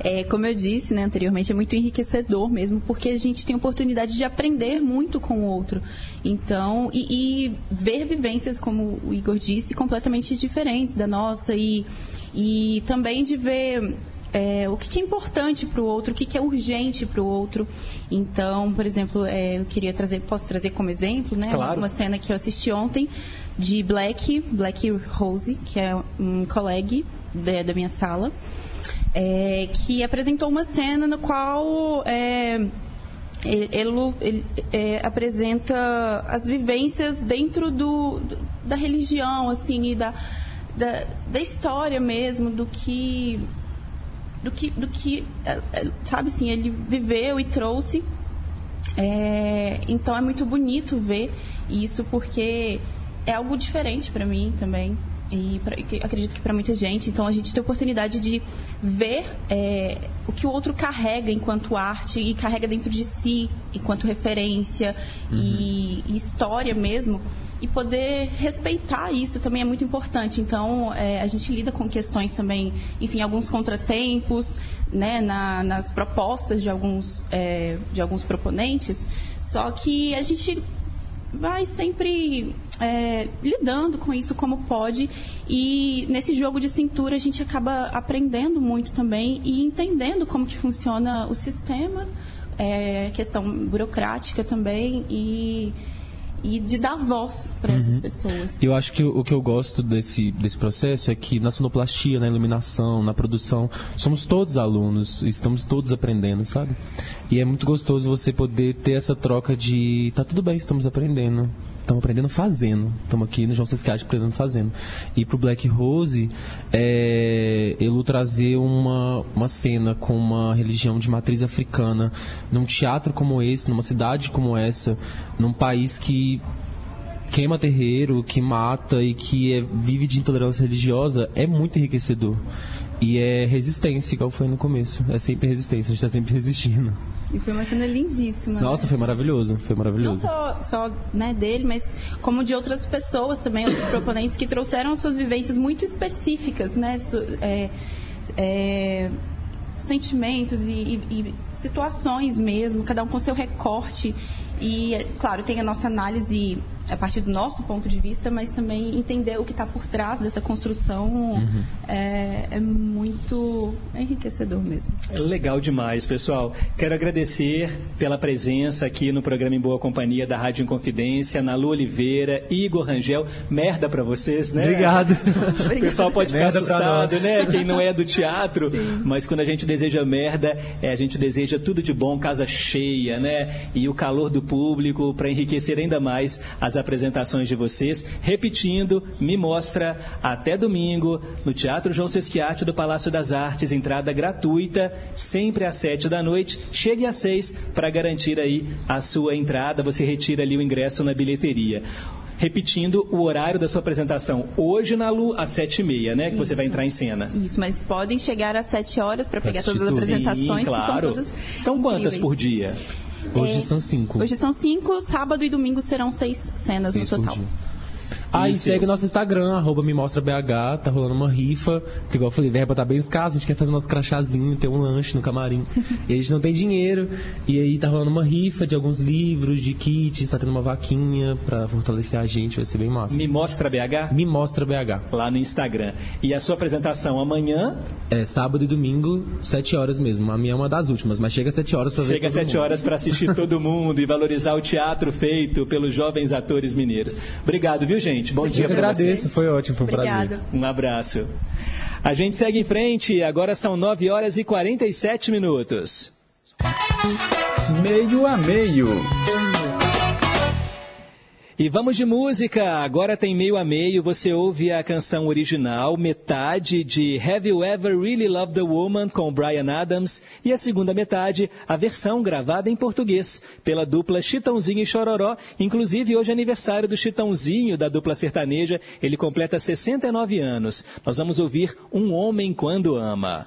Speaker 13: É, como eu disse né, anteriormente, é muito enriquecedor mesmo, porque a gente tem oportunidade de aprender muito com o outro. Então, e, e ver vivências, como o Igor disse, completamente diferentes da nossa, e, e também de ver é, o que, que é importante para o outro, o que, que é urgente para o outro. Então, por exemplo, é, eu queria trazer, posso trazer como exemplo, né?
Speaker 1: Claro.
Speaker 13: Uma cena que eu assisti ontem de Black, Black Rose, que é um colega da, da minha sala é, que apresentou uma cena no qual é, ele, ele- ele, é, apresenta as vivências dentro do, do- da religião, assim, e da, da, da história mesmo, do que do que, do que é, é, sabe assim, ele viveu e trouxe. É, então é muito bonito ver isso porque é algo diferente para mim também e pra- acredito que para muita gente. Então a gente tem a oportunidade de ver é, o que o outro carrega enquanto arte e carrega dentro de si enquanto referência e, e história mesmo e poder respeitar isso também é muito importante. Então, é, a gente lida com questões também, enfim, alguns contratempos, né, na- nas propostas de alguns, é, de alguns proponentes. Só que a gente vai sempre é, lidando com isso como pode e nesse jogo de cintura a gente acaba aprendendo muito também e entendendo como que funciona o sistema, é, questão burocrática também e, e de dar voz para essas
Speaker 14: Uhum.
Speaker 13: pessoas.
Speaker 14: Eu acho que o que eu gosto desse, desse processo é que na sonoplastia, na iluminação, na produção, somos todos alunos, estamos todos aprendendo, sabe? E é muito gostoso você poder ter essa troca de tá tudo bem, estamos aprendendo. Estamos aprendendo fazendo. Estamos aqui no João Sescate aprendendo fazendo. E pro Black Rose, é, ele trazer uma, uma cena com uma religião de matriz africana num teatro como esse, numa cidade como essa, num país que queima terreiro, que mata e que é- vive de intolerância religiosa é muito enriquecedor. E é resistência, igual foi no começo. É sempre resistência, a gente tá sempre resistindo.
Speaker 13: E foi uma cena lindíssima. né?
Speaker 14: Nossa, foi maravilhoso, foi
Speaker 13: Não
Speaker 14: maravilhoso.
Speaker 13: só, só né, dele, mas como de outras pessoas também, outros proponentes que trouxeram suas vivências muito específicas, né? É, é, sentimentos e, e- e situações mesmo, cada um com seu recorte. E, é, claro, tem a nossa análise a partir do nosso ponto de vista, mas também entender o que está por trás dessa construção
Speaker 1: Uhum.
Speaker 13: é, é muito enriquecedor mesmo.
Speaker 1: É Legal demais, pessoal. Quero agradecer pela presença aqui no programa Em Boa Companhia da Rádio Inconfidência, Nalu Oliveira, Igor Rangel. Merda pra vocês, né?
Speaker 14: Obrigado.
Speaker 1: O pessoal pode ficar
Speaker 14: Merda
Speaker 1: assustado, né? Quem não é do teatro. Mas quando a gente deseja merda, é, a gente deseja tudo de bom, casa cheia, né? E o calor do público para enriquecer ainda mais as apresentações de vocês. Repetindo, me mostra até domingo no Teatro João Sesquiate do Palácio das Artes, entrada gratuita, sempre às sete da noite. Chegue às seis para garantir aí a sua entrada. Você retira ali o ingresso na bilheteria. Repetindo o horário da sua apresentação. Hoje na Lu, às sete e meia, né? Que você vai
Speaker 13: Isso.
Speaker 1: entrar em cena.
Speaker 13: Isso, mas podem chegar às 7 horas para pegar todas as apresentações.
Speaker 1: Sim, claro.
Speaker 13: São,
Speaker 1: São quantas por dia?
Speaker 14: Hoje
Speaker 13: É,
Speaker 14: são cinco.
Speaker 13: Hoje são cinco, sábado e domingo serão seis cenas
Speaker 14: Seis
Speaker 13: no total.
Speaker 1: Isso.
Speaker 14: segue nosso Instagram, arroba me mostra BH, tá rolando uma rifa, porque igual eu falei, verba tá bem escassa, a gente quer fazer nosso crachazinho, ter um lanche no camarim. e a gente não tem dinheiro, e aí tá rolando uma rifa de alguns livros, de kits, tá tendo uma vaquinha pra fortalecer a gente, vai ser bem massa.
Speaker 1: Me mostra BH?
Speaker 14: Me mostra BH.
Speaker 1: Lá no Instagram. E a sua apresentação amanhã?
Speaker 14: É sábado e domingo, 7 horas mesmo. A minha é uma das últimas, mas chega às 7 horas pra ver
Speaker 1: Chega às
Speaker 14: todo
Speaker 1: sete
Speaker 14: mundo.
Speaker 1: horas para assistir todo mundo e valorizar o teatro feito pelos jovens atores mineiros. Obrigado, viu, gente? Bom dia
Speaker 14: Eu
Speaker 1: pra
Speaker 14: agradeço,
Speaker 1: vocês.
Speaker 14: foi ótimo, foi um prazer.
Speaker 13: Obrigada.
Speaker 1: Um abraço. A gente segue em frente, agora são 9 horas e 47 minutos.
Speaker 2: Meio a meio.
Speaker 15: E vamos de música. Agora tem meio a meio. Você ouve a canção original, metade de Have You Ever Really Loved a Woman com Brian Adams e a segunda metade, a versão gravada em português pela dupla Chitãozinho e Chororó. Inclusive hoje é aniversário do Chitãozinho da dupla sertaneja. Ele completa 69 anos. Nós vamos ouvir Um Homem Quando Ama.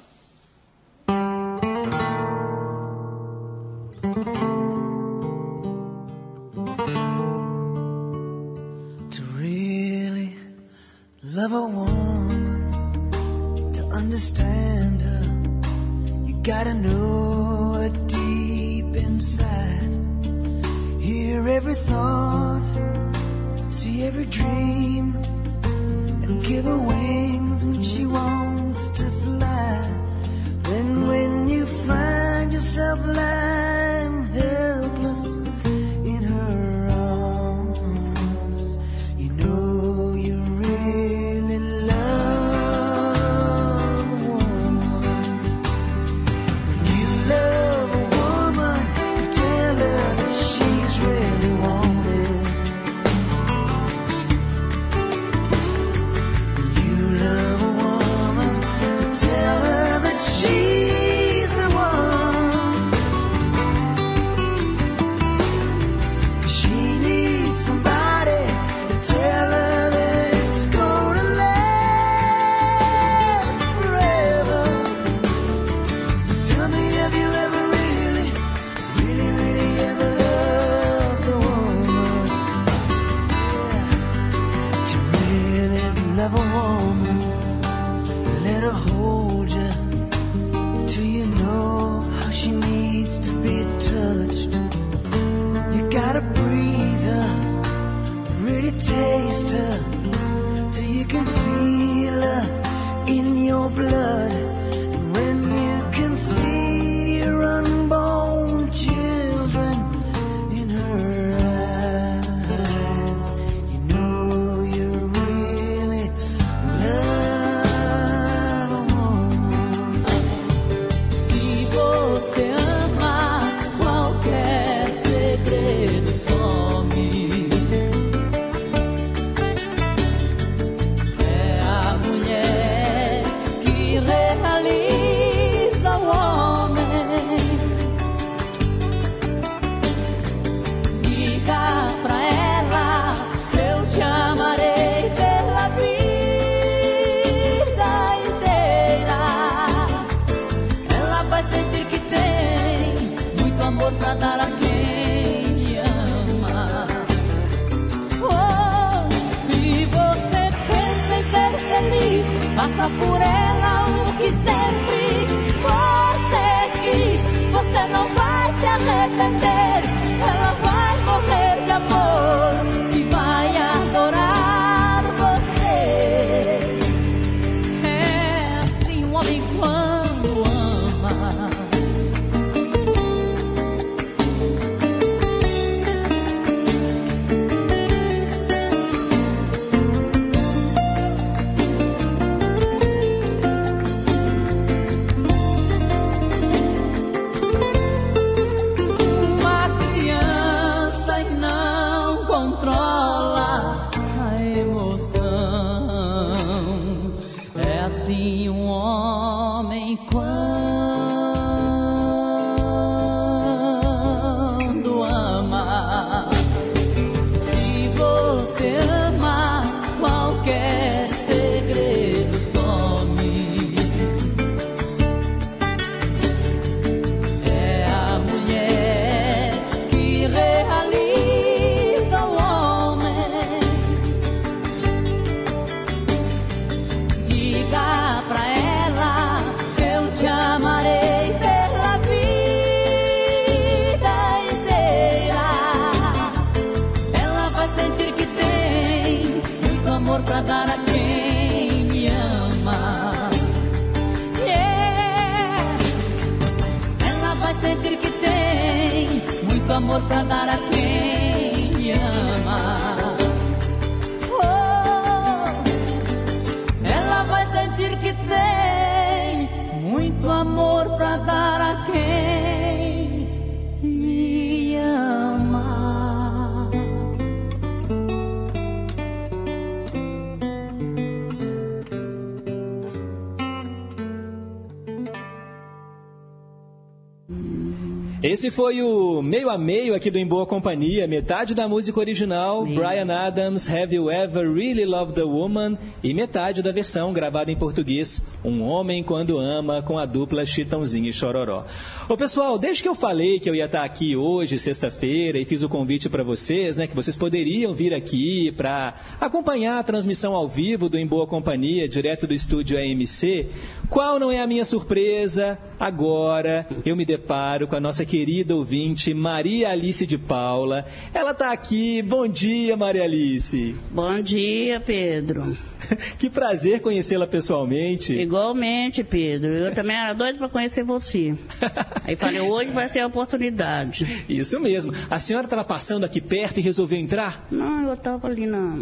Speaker 1: Esse foi o meio a meio aqui do Em Boa Companhia, metade da música original, Brian Adams, Have You Ever Really Loved a Woman? E metade da versão gravada em português, Um Homem Quando Ama, com a dupla Chitãozinho e Chororó. Ô pessoal, desde que eu falei que eu ia estar aqui hoje, sexta-feira, e fiz o convite para vocês, né, que vocês poderiam vir aqui para acompanhar a transmissão ao vivo do Em Boa Companhia, direto do estúdio AMC, qual não é a minha surpresa? Agora eu me deparo com a nossa querida ouvinte Maria Alice de Paula. Ela está aqui. Bom dia, Maria Alice.
Speaker 16: Bom dia, Pedro.
Speaker 1: que prazer conhecê-la pessoalmente.
Speaker 16: Igualmente, Pedro. Eu também era doido para conhecer você. Aí falei, hoje vai ter a oportunidade.
Speaker 1: Isso mesmo. A senhora estava passando aqui perto e resolveu entrar?
Speaker 16: Não, eu estava ali na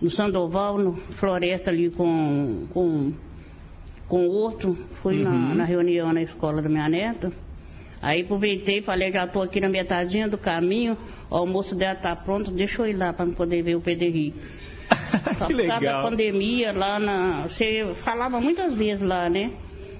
Speaker 16: no Sandoval, no Floresta ali com com com o Horto. Fui na,
Speaker 1: Uhum.
Speaker 16: na reunião na escola da minha neta. Aí aproveitei e falei, já estou aqui na metadinha do caminho, o almoço dela está pronto, deixa eu ir lá para poder ver o Pederi. Só
Speaker 1: Que
Speaker 16: por causa da
Speaker 1: legal.
Speaker 16: pandemia lá na. Você falava muitas vezes lá, né?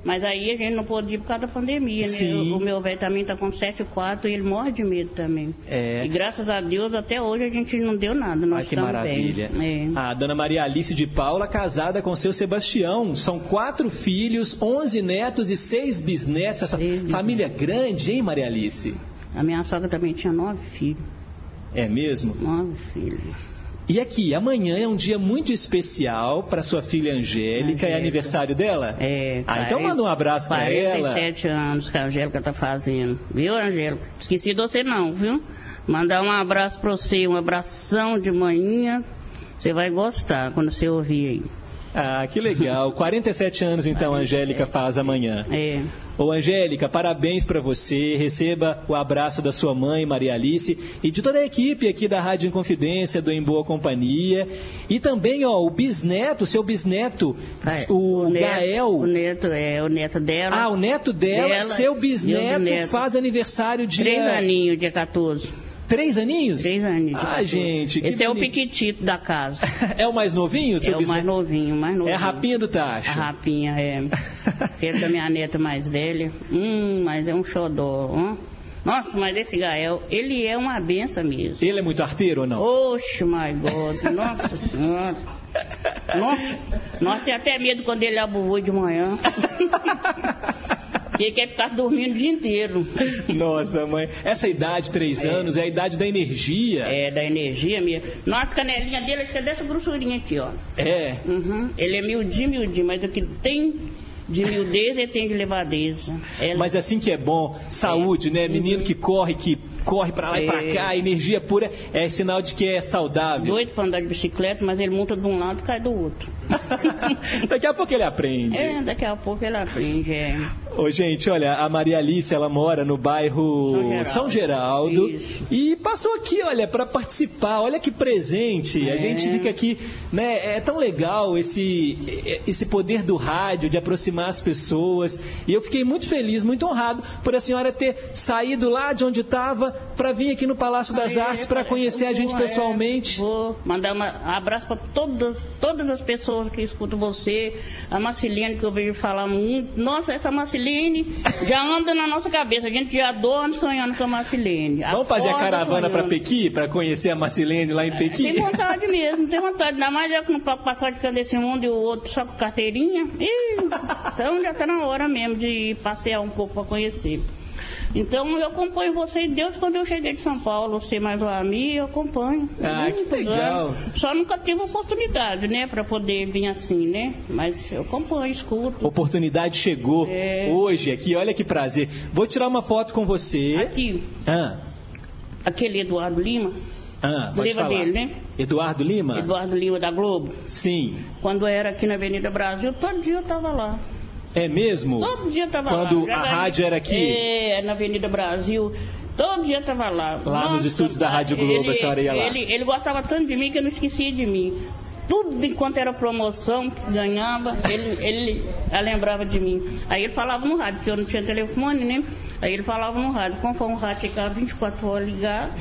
Speaker 16: Mas aí a gente não pôde ir por causa da pandemia, né?
Speaker 1: Sim.
Speaker 16: O meu velho também tá com 7,4 e ele morre de medo também.
Speaker 1: É.
Speaker 16: E graças a Deus até hoje a gente não deu nada. Nós
Speaker 1: Ai, que maravilha.
Speaker 16: É.
Speaker 1: A dona Maria Alice de Paula, casada com seu Sebastião. São quatro filhos, onze netos e seis bisnetos. Essa família grande, hein, Maria Alice?
Speaker 16: A minha sogra também tinha nove filhos.
Speaker 1: É mesmo?
Speaker 16: Nove filhos.
Speaker 1: E aqui, amanhã é um dia muito especial para sua filha Angélica. É aniversário dela?
Speaker 16: É.
Speaker 1: Ah, então manda um abraço para ela.
Speaker 16: 47 anos que a Angélica tá fazendo. Viu, Angélica? Esqueci de você não, viu? Mandar um abraço para você, um abração de manhã. Você vai gostar quando você ouvir aí.
Speaker 1: Ah, que legal. 47 anos então a Angélica faz amanhã.
Speaker 16: É.
Speaker 1: Ô Angélica, parabéns para você. Receba o abraço da sua mãe, Maria Alice, e de toda a equipe aqui da Rádio Inconfidência, do Em Boa Companhia. E também, ó, o bisneto, seu bisneto, o,
Speaker 16: neto,
Speaker 1: Gael.
Speaker 16: O neto, é, o neto dela.
Speaker 1: Ah, o neto dela,
Speaker 16: Dela
Speaker 1: seu
Speaker 16: o
Speaker 1: bisneto,
Speaker 16: bisneto.
Speaker 1: faz aniversário dia...
Speaker 16: Três aninhos, dia 14.
Speaker 1: Três aninhos?
Speaker 16: Três aninhos.
Speaker 1: Ah, gente,
Speaker 16: Esse é o piquitito da casa.
Speaker 1: É o mais novinho, seu
Speaker 16: É o mais novinho, o mais novinho.
Speaker 1: É a rapinha do tacho.
Speaker 16: A rapinha, é. Filho da minha neta mais velha. Hum, mas é um xodó, ó. Nossa, mas esse Gael, ele é uma benção mesmo.
Speaker 1: Ele é muito arteiro ou não?
Speaker 16: Oxe, my God. Nossa Senhora. Nossa, nós temos até medo quando ele o olho de manhã. Ele quer ficar dormindo o dia inteiro.
Speaker 1: Nossa, mãe. Essa idade, três anos, é a idade da energia.
Speaker 16: É, da energia mesmo. Nossa, canelinha dele é dessa grossurinha aqui, ó.
Speaker 1: É.
Speaker 16: Uhum. Ele é miudinho, miudinho, mas o que tem de miudez, ele tem de levadeza. Ela-
Speaker 1: Mas assim que é bom, saúde, né? Menino que corre, que corre pra lá e pra
Speaker 16: É.
Speaker 1: cá, energia pura, é sinal de que é saudável.
Speaker 16: Doido pra andar de bicicleta, mas ele monta de um lado e cai do outro.
Speaker 1: Daqui a pouco ele aprende.
Speaker 16: É, daqui a pouco ele aprende, é.
Speaker 1: Ô, gente, olha, a Maria Alice, ela mora no bairro
Speaker 16: São Geraldo.
Speaker 1: São Geraldo e passou aqui, olha, para participar. Olha que presente. A
Speaker 16: É.
Speaker 1: gente fica aqui, né? É tão legal esse esse poder do rádio de aproximar as pessoas. E eu fiquei muito feliz, muito honrado por a senhora ter saído lá de onde estava para vir aqui no Palácio das Artes para conhecer a gente
Speaker 16: é,
Speaker 1: pessoalmente.
Speaker 16: Vou mandar um abraço para todas, todas as pessoas que escutam você. A Marceline, que eu vejo falar muito. Nossa, essa Marceline já anda na nossa cabeça. A gente já dorme sonhando com a Marceline.
Speaker 1: Vamos fazer a caravana para. Pequi, para conhecer a Marcilene lá em Pequi?
Speaker 16: Tem vontade mesmo, tem vontade. Ainda mais eu que não posso passar de cano desse mundo e o outro só com carteirinha. Então já está na hora mesmo de passear um pouco para conhecer. Então eu acompanho você e Deus quando eu cheguei de São Paulo, você mais o amigo, eu acompanho.
Speaker 1: Ah, que legal.
Speaker 16: anos. Só nunca tive oportunidade, né, para poder vir assim, né? Mas eu acompanho, escuto.
Speaker 1: Oportunidade chegou
Speaker 16: É.
Speaker 1: hoje aqui, olha que prazer. Vou tirar uma foto com você.
Speaker 16: Aqui,
Speaker 1: Ah,
Speaker 16: aquele Eduardo Lima,
Speaker 1: ah, pode
Speaker 16: lembra
Speaker 1: falar.
Speaker 16: dele, né?
Speaker 1: Eduardo Lima?
Speaker 16: Eduardo Lima da Globo.
Speaker 1: Sim.
Speaker 16: Quando era aqui na Avenida Brasil, todo dia eu estava lá.
Speaker 1: É mesmo?
Speaker 16: Todo dia estava lá.
Speaker 1: Quando a rádio era aqui?
Speaker 16: É, na Avenida Brasil. Todo dia estava lá.
Speaker 1: Lá nos estúdios da Rádio Globo, a senhora ia lá.
Speaker 16: Ele, ele gostava tanto de mim que eu não esquecia de mim. Tudo enquanto era promoção que ganhava, ele, ele lembrava de mim. Aí ele falava no rádio, porque eu não tinha telefone, né? Aí ele falava no rádio. Conforme o rádio ficava 24 horas ligado,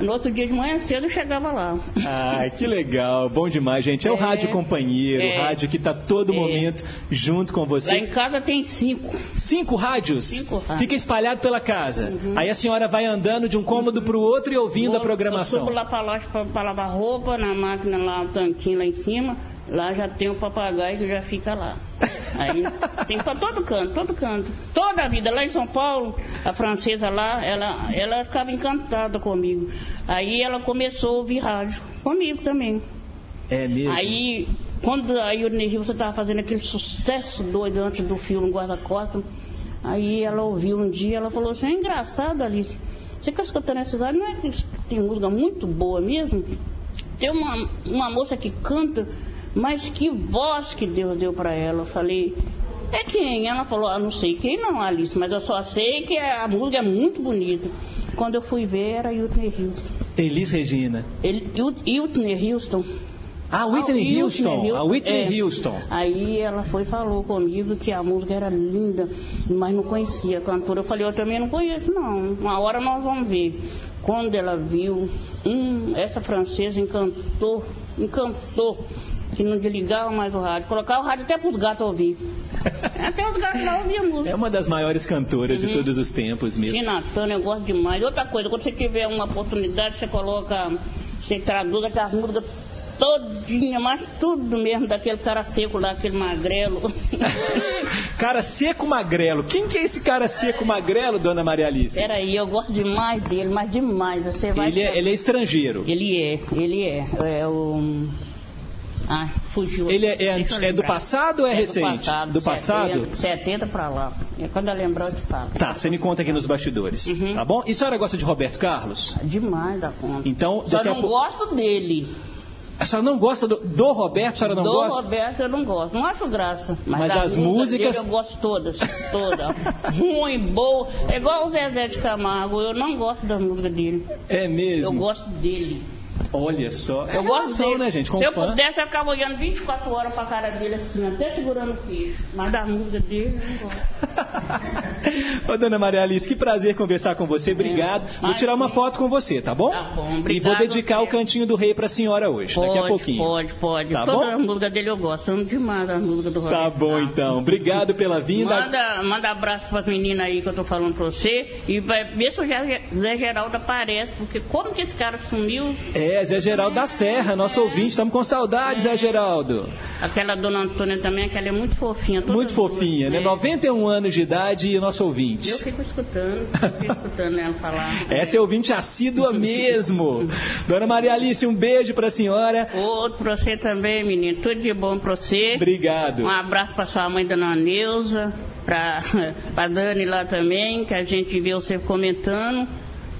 Speaker 16: No outro dia de manhã cedo eu chegava lá.
Speaker 1: Ai, que legal, bom demais, gente. É o
Speaker 16: É,
Speaker 1: rádio companheiro,
Speaker 16: é.
Speaker 1: o rádio que tá todo
Speaker 16: É.
Speaker 1: momento junto com você.
Speaker 16: Lá em casa tem cinco.
Speaker 1: Cinco rádios?
Speaker 16: Cinco rádios. Uhum.
Speaker 1: Fica espalhado pela casa. Aí a senhora vai andando de um cômodo pro outro e ouvindo a
Speaker 16: Eu
Speaker 1: programação.
Speaker 16: subo lá pra loja pra, pra lavar roupa, na máquina lá, o tanquinho lá em cima. Lá já tem o papagaio que já fica lá. Aí tem pra todo canto, todo canto. Toda a vida. Lá em São Paulo, a francesa lá, ela, ela ficava encantada comigo. Aí ela começou a ouvir rádio comigo também.
Speaker 1: É mesmo?
Speaker 16: Aí, quando a Ione você estava fazendo aquele sucesso doido antes do filme Guarda-Costas, aí ela ouviu um dia, ela falou assim, é engraçado, Alice, você que escutando essa cidade, não é que tem música muito boa mesmo? Tem uma, uma moça que canta, mas que voz que Deus deu para ela. Eu falei, é quem? Ela falou, ah, não sei quem não, Alice, mas eu só sei que a música é muito bonita. Quando eu fui ver, era Whitney Houston.
Speaker 1: Elis Regina.
Speaker 16: Ele, Whitney Houston.
Speaker 1: Ah, Whitney Houston. A Whitney
Speaker 16: é.
Speaker 1: Houston.
Speaker 16: Aí ela foi e falou comigo que a música era linda, mas não conhecia a cantora. Eu falei, eu também não conheço, não. Uma hora nós vamos ver. Quando ela viu, hum, essa francesa encantou, encantou, que não desligava mais o rádio. Colocava o rádio até para os gatos ouvir. até os gatos lá ouviam a música.
Speaker 1: É uma das maiores cantoras de
Speaker 16: Uhum.
Speaker 1: todos os tempos mesmo.
Speaker 16: Tina Turner, eu gosto demais. Outra coisa, quando você tiver uma oportunidade, você coloca, você traduz aquelas músicas todinha, mas tudo mesmo daquele cara seco lá, aquele magrelo.
Speaker 1: Cara seco magrelo. Quem que é esse cara seco magrelo, dona Maria Alice?
Speaker 16: Peraí, eu gosto demais dele, mas demais. Você vai...
Speaker 1: Ele é, ele é estrangeiro.
Speaker 16: Ele é, ele é. É o... Ai, fugiu.
Speaker 1: Ele é- é é do passado ou é recente?
Speaker 16: Do passado.
Speaker 1: Do passado?
Speaker 16: 70, 70 pra lá. É quando eu lembrar, eu te falo.
Speaker 1: Tá, você me conta aqui nos bastidores.
Speaker 16: Uhum.
Speaker 1: Tá bom? E a senhora gosta de Roberto Carlos?
Speaker 16: Demais da conta.
Speaker 1: Então,
Speaker 16: Só não
Speaker 1: pouco-
Speaker 16: gosto dele.
Speaker 1: A senhora não gosta do, do Roberto? A senhora não
Speaker 16: do
Speaker 1: gosta?
Speaker 16: Roberto eu não gosto, não acho graça. Mas,
Speaker 1: Mas as
Speaker 16: música
Speaker 1: músicas-
Speaker 16: eu gosto todas, todas. Ruim, boa. É igual o Zezé de Camargo, eu não gosto da música dele.
Speaker 1: É mesmo?
Speaker 16: Eu gosto dele.
Speaker 1: Olha só. É
Speaker 16: Eu gosto
Speaker 1: relação, né, gente? Com
Speaker 16: Se eu
Speaker 1: fã.
Speaker 16: pudesse, eu ficava olhando 24 horas pra cara dele assim, até segurando o queixo. Mas da música dele, eu não gosto.
Speaker 1: Ô, dona Maria Alice, que prazer conversar com você. Obrigado. Vou
Speaker 16: Mas
Speaker 1: tirar uma foto com você, tá bom?
Speaker 16: Tá bom,
Speaker 1: E
Speaker 16: obrigado
Speaker 1: vou dedicar o Cantinho do Rei pra senhora hoje, daqui a
Speaker 16: Pode,
Speaker 1: pouquinho.
Speaker 16: pode, pode.
Speaker 1: Tá
Speaker 16: Toda
Speaker 1: bom?
Speaker 16: a música dele eu gosto. Amo demais a música do Roberto.
Speaker 1: Tá bom, então. Obrigado pela vinda.
Speaker 16: Manda, manda abraço pras meninas aí que eu tô falando pra você. E vai ver se o Zé Geraldo aparece, porque como que esse cara sumiu?
Speaker 1: É, Zé Geraldo da Serra, nosso ouvinte. Estamos com saudade, Zé Geraldo.
Speaker 16: Aquela dona Antônia também, aquela é muito fofinha.
Speaker 1: Muito
Speaker 16: duas,
Speaker 1: fofinha, né? 91 anos de idade e nosso ouvinte.
Speaker 16: Eu fico escutando, eu fico escutando ela falar.
Speaker 1: Essa é ouvinte assídua mesmo. Dona Maria Alice, um beijo pra senhora.
Speaker 16: Outro pra você também, menino. Tudo de bom pra você.
Speaker 1: Obrigado.
Speaker 16: Um abraço pra sua mãe, dona Neuza. Pra, pra Dani lá também, que a gente vê você comentando.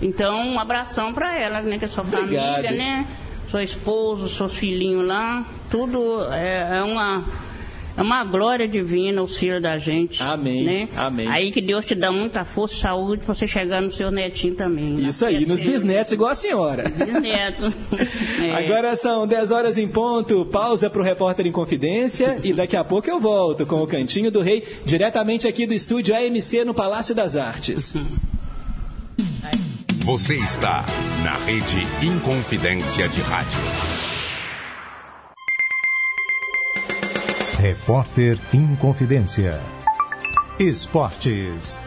Speaker 16: Então, um abração pra ela, né? Que é sua
Speaker 1: Obrigado.
Speaker 16: família, né? Seu esposo, seus filhinhos lá. Tudo é, é uma. É uma glória divina o filho da gente.
Speaker 1: Amém,
Speaker 16: Né?
Speaker 1: amém.
Speaker 16: Aí que Deus te dá muita força e saúde pra você chegar no seu netinho também. né?
Speaker 1: Isso aí, nos bisnetos, igual a senhora.
Speaker 16: Bisneto. É.
Speaker 1: Agora são 10 horas em ponto, pausa para o repórter em confidência e daqui a pouco eu volto com o Cantinho do Rei, diretamente aqui do estúdio AMC no Palácio das Artes.
Speaker 6: Você está na rede Inconfidência de Rádio.
Speaker 7: Repórter Inconfidência. Esportes.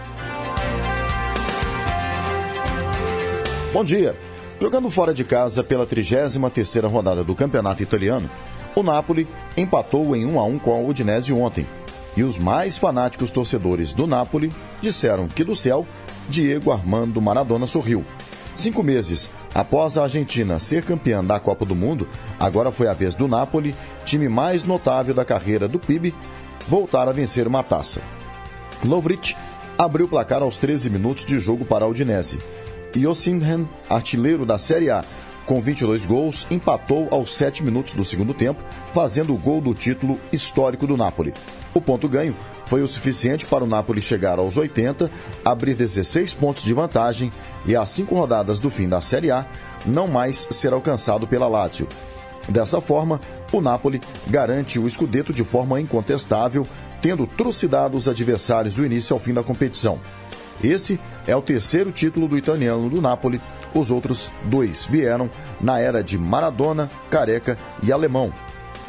Speaker 17: Bom dia. Jogando fora de casa pela 33ª rodada do Campeonato Italiano, o Napoli empatou em 1 a 1 com a Udinese ontem. E os mais fanáticos torcedores do Napoli disseram que do céu, Diego Armando Maradona sorriu. Cinco meses após a Argentina ser campeã da Copa do Mundo, agora foi a vez do Napoli, time mais notável da carreira do PIB, voltar a vencer uma taça. Lovric abriu o placar aos 13 minutos de jogo para a Udinese. E Osimhen, artilheiro da Série A, com 22 gols, empatou aos 7 minutos do segundo tempo, fazendo o gol do título histórico do Napoli. O ponto ganho foi o suficiente para o Napoli chegar aos 80, abrir 16 pontos de vantagem e, às cinco rodadas do fim da Série A, não mais ser alcançado pela Lazio. Dessa forma, o Napoli garante o escudeto de forma incontestável, tendo trucidado os adversários do início ao fim da competição. Esse é o terceiro título do italiano do Napoli. Os outros dois vieram na era de Maradona, Careca e Alemão,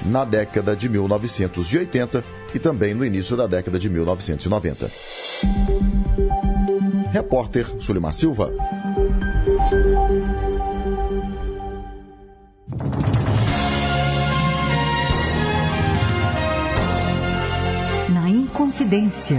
Speaker 17: na década de 1980 e também no início da década de 1990. Repórter Sulimar Silva.
Speaker 11: Na Inconfidência.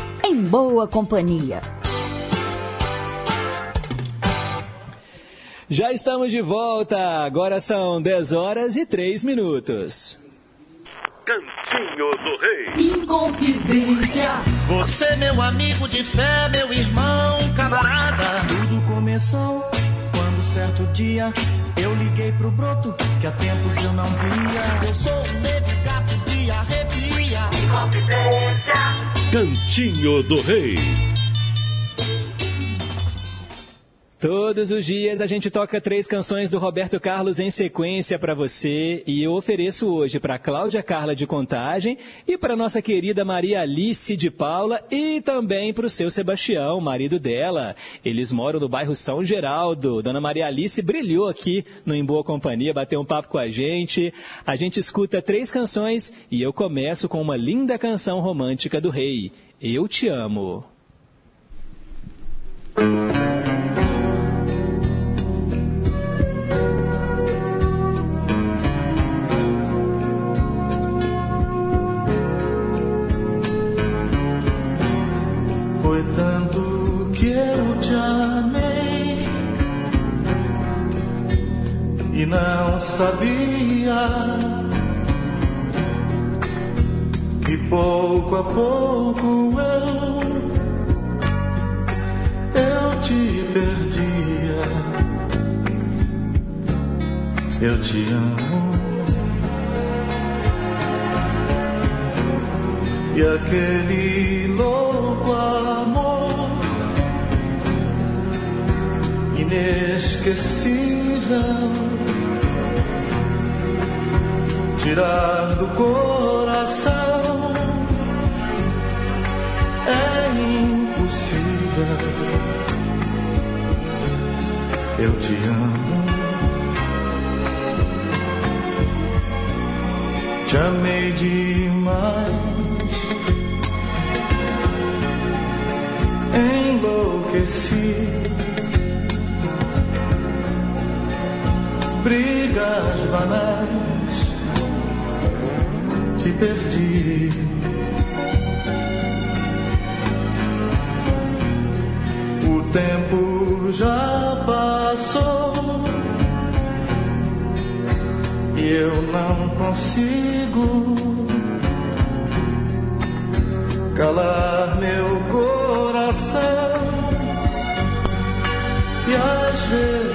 Speaker 11: Em Boa Companhia.
Speaker 1: Já estamos de volta. Agora são 10 horas e 3 minutos.
Speaker 3: Cantinho do Rei.
Speaker 18: Inconfidência.
Speaker 19: Você, meu amigo de fé, meu irmão, camarada.
Speaker 20: Tudo começou quando certo dia eu liguei pro broto que há tempos eu não via.
Speaker 19: Eu sou um negro gato de arrepia.
Speaker 3: Cantinho do Rei.
Speaker 1: Todos os dias a gente toca três canções do Roberto Carlos em sequência para você e eu ofereço hoje para Cláudia Carla de Contagem e para nossa querida Maria Alice de Paula e também para o seu Sebastião, marido dela. Eles moram no bairro São Geraldo. Dona Maria Alice brilhou aqui no Em Boa Companhia, bateu um papo com a gente. A gente escuta três canções e eu começo com uma linda canção romântica do rei. Eu te amo.
Speaker 20: E não sabia que pouco a pouco eu eu te perdia. Eu te amo. E aquele louco amor inesquecível tirar do coração é impossível. Eu te amo. Te amei demais. enlouqueci. Brigas banais, te perdi. O tempo já passou e eu não consigo calar meu coração e às vezes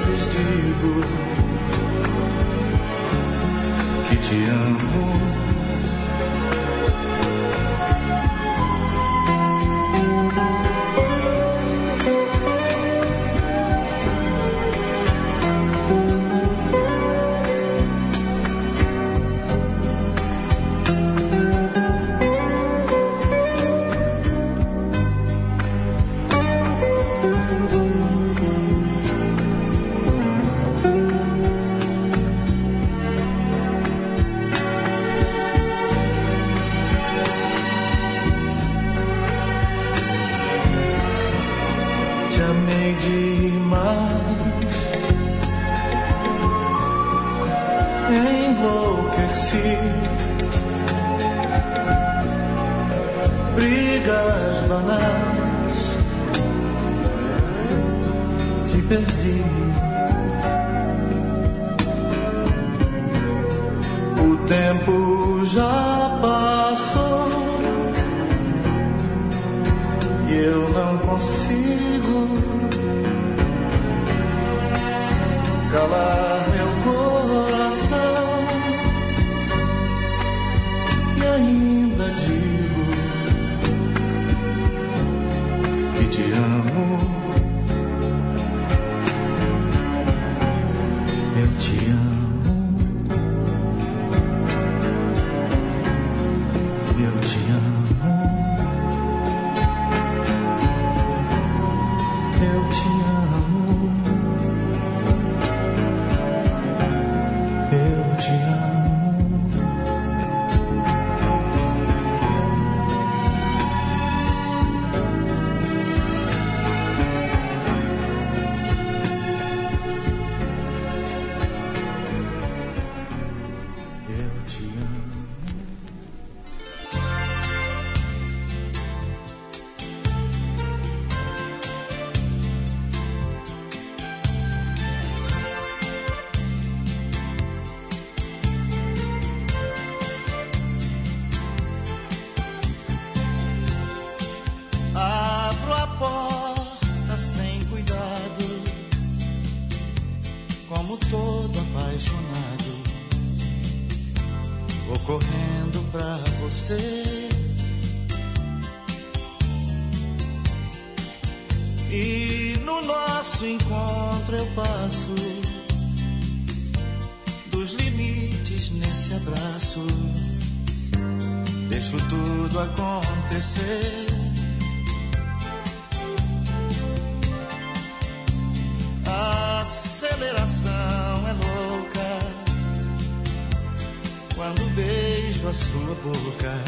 Speaker 20: beijo sua boca.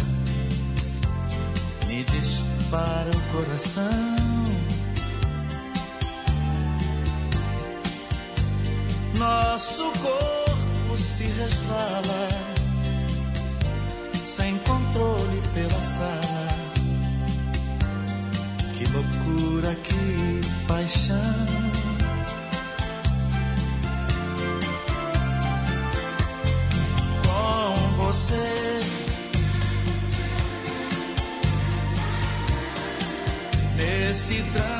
Speaker 20: Me dispara o coração. Nosso corpo se resvala sem controle pela sala. Que loucura, que paixão. com você. Trânsito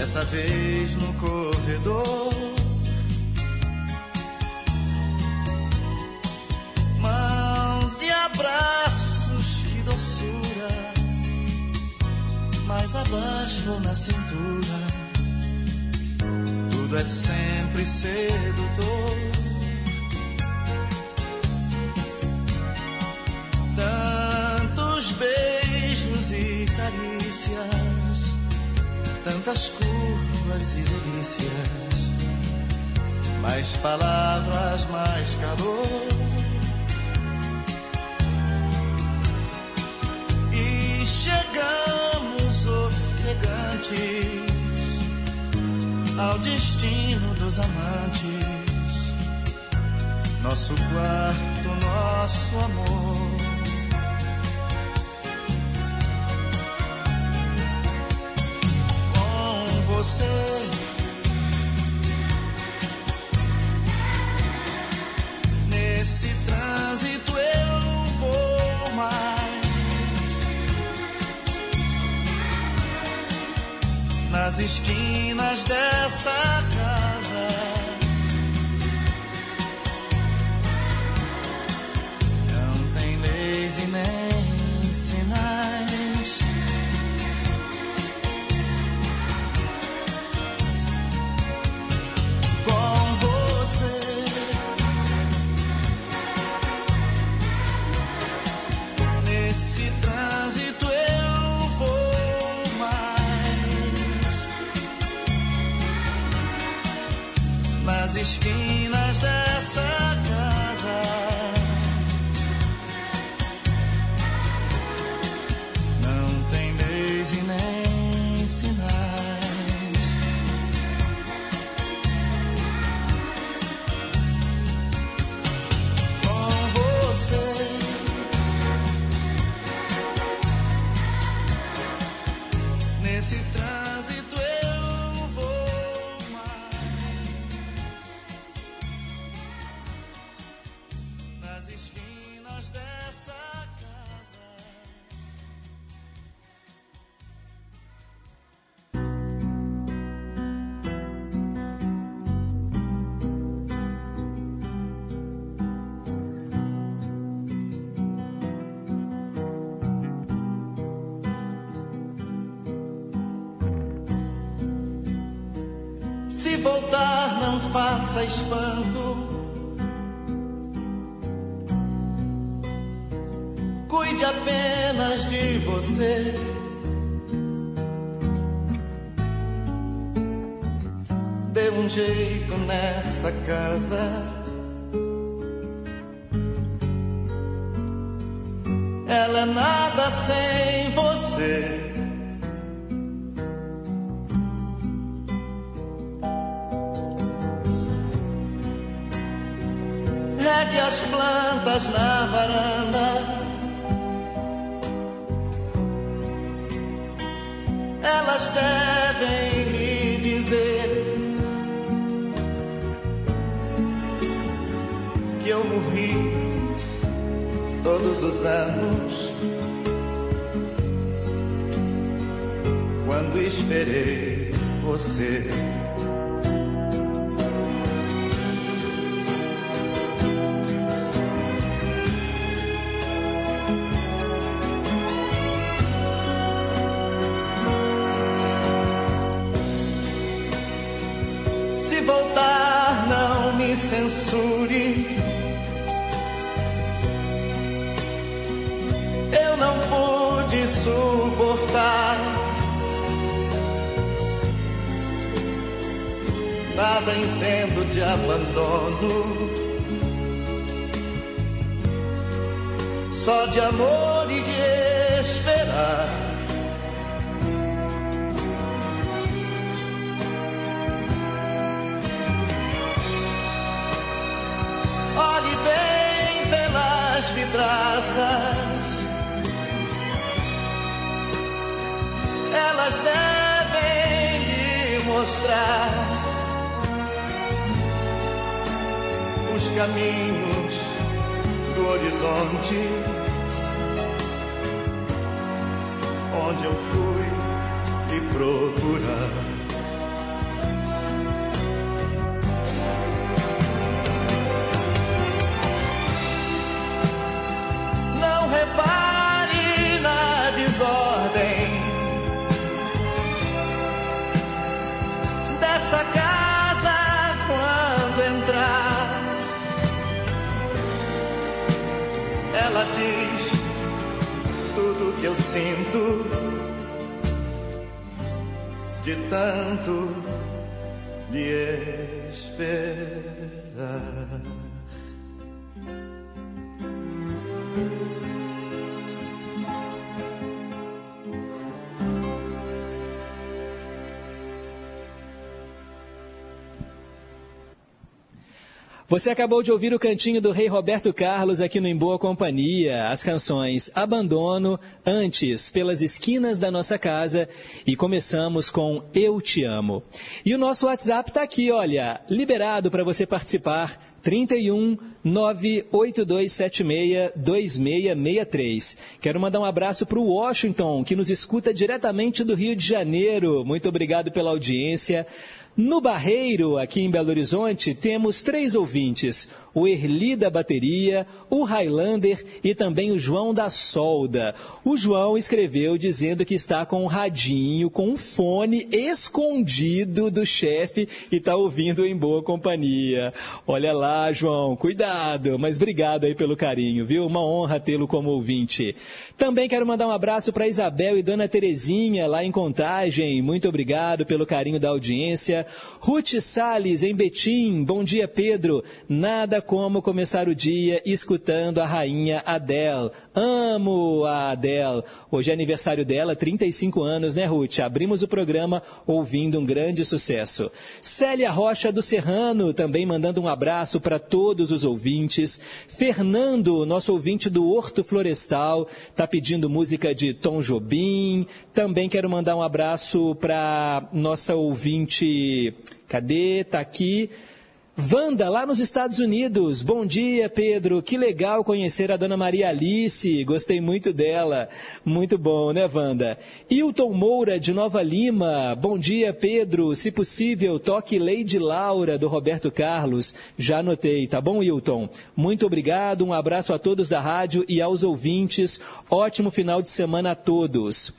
Speaker 20: Dessa vez no corredor. Mãos e abraços, que doçura. Mais abaixo ou na cintura. Tudo é sempre sedutor. Tantas curvas e delícias, mais palavras, mais calor. E chegamos ofegantes ao destino dos amantes nosso quarto, nosso amor. Com voltar, não faça espanto. Cuide apenas de você. Dê um jeito nessa casa. Ela é nada sem você. Plantas na varanda. Elas devem lhe dizer que eu morri todos os anos quando esperei você. Censure. Eu não pude suportar nada entendo de abandono. Só de amor caminhos do horizonte onde eu fui eu sinto de tanto lhe esperar.
Speaker 1: Você acabou de ouvir o cantinho do Rei Roberto Carlos aqui no Em Boa Companhia, as canções Abandono, Antes, Pelas Esquinas da Nossa Casa e começamos com Eu Te Amo. E o nosso WhatsApp está aqui, olha, liberado para você participar. 31 98276 2663. Quero mandar um abraço para o Washington, que nos escuta diretamente do Rio de Janeiro. Muito obrigado pela audiência. No Barreiro, aqui em Belo Horizonte, temos três ouvintes. o Erli da bateria, o Highlander e também o João da solda. O João escreveu dizendo que está com um radinho, com um fone escondido do chefe e está ouvindo em boa companhia. Olha lá, João, cuidado, mas obrigado aí pelo carinho, viu? Uma honra tê-lo como ouvinte. Também quero mandar um abraço para Isabel e Dona Terezinha lá em Contagem. Muito obrigado pelo carinho da audiência. Ruth Salles em Betim. Bom dia, Pedro. Nada como começar o dia escutando a rainha Adele. Amo a Adele. Hoje é aniversário dela, 35 anos, né, Ruth? Abrimos o programa ouvindo um grande sucesso. Célia Rocha do Serrano também mandando um abraço para todos os ouvintes. Fernando, nosso ouvinte do Horto Florestal, está pedindo música de Tom Jobim. Também quero mandar um abraço para nossa ouvinte. Cadê? Tá aqui. Wanda, lá nos Estados Unidos. Bom dia, Pedro. Que legal conhecer a dona Maria Alice. Gostei muito dela. Muito bom, né, Wanda? Hilton Moura, de Nova Lima. Bom dia, Pedro. Se possível, toque Lady Laura, do Roberto Carlos. Já anotei, tá bom, Hilton? Muito obrigado. Um abraço a todos da rádio e aos ouvintes. Ótimo final de semana a todos.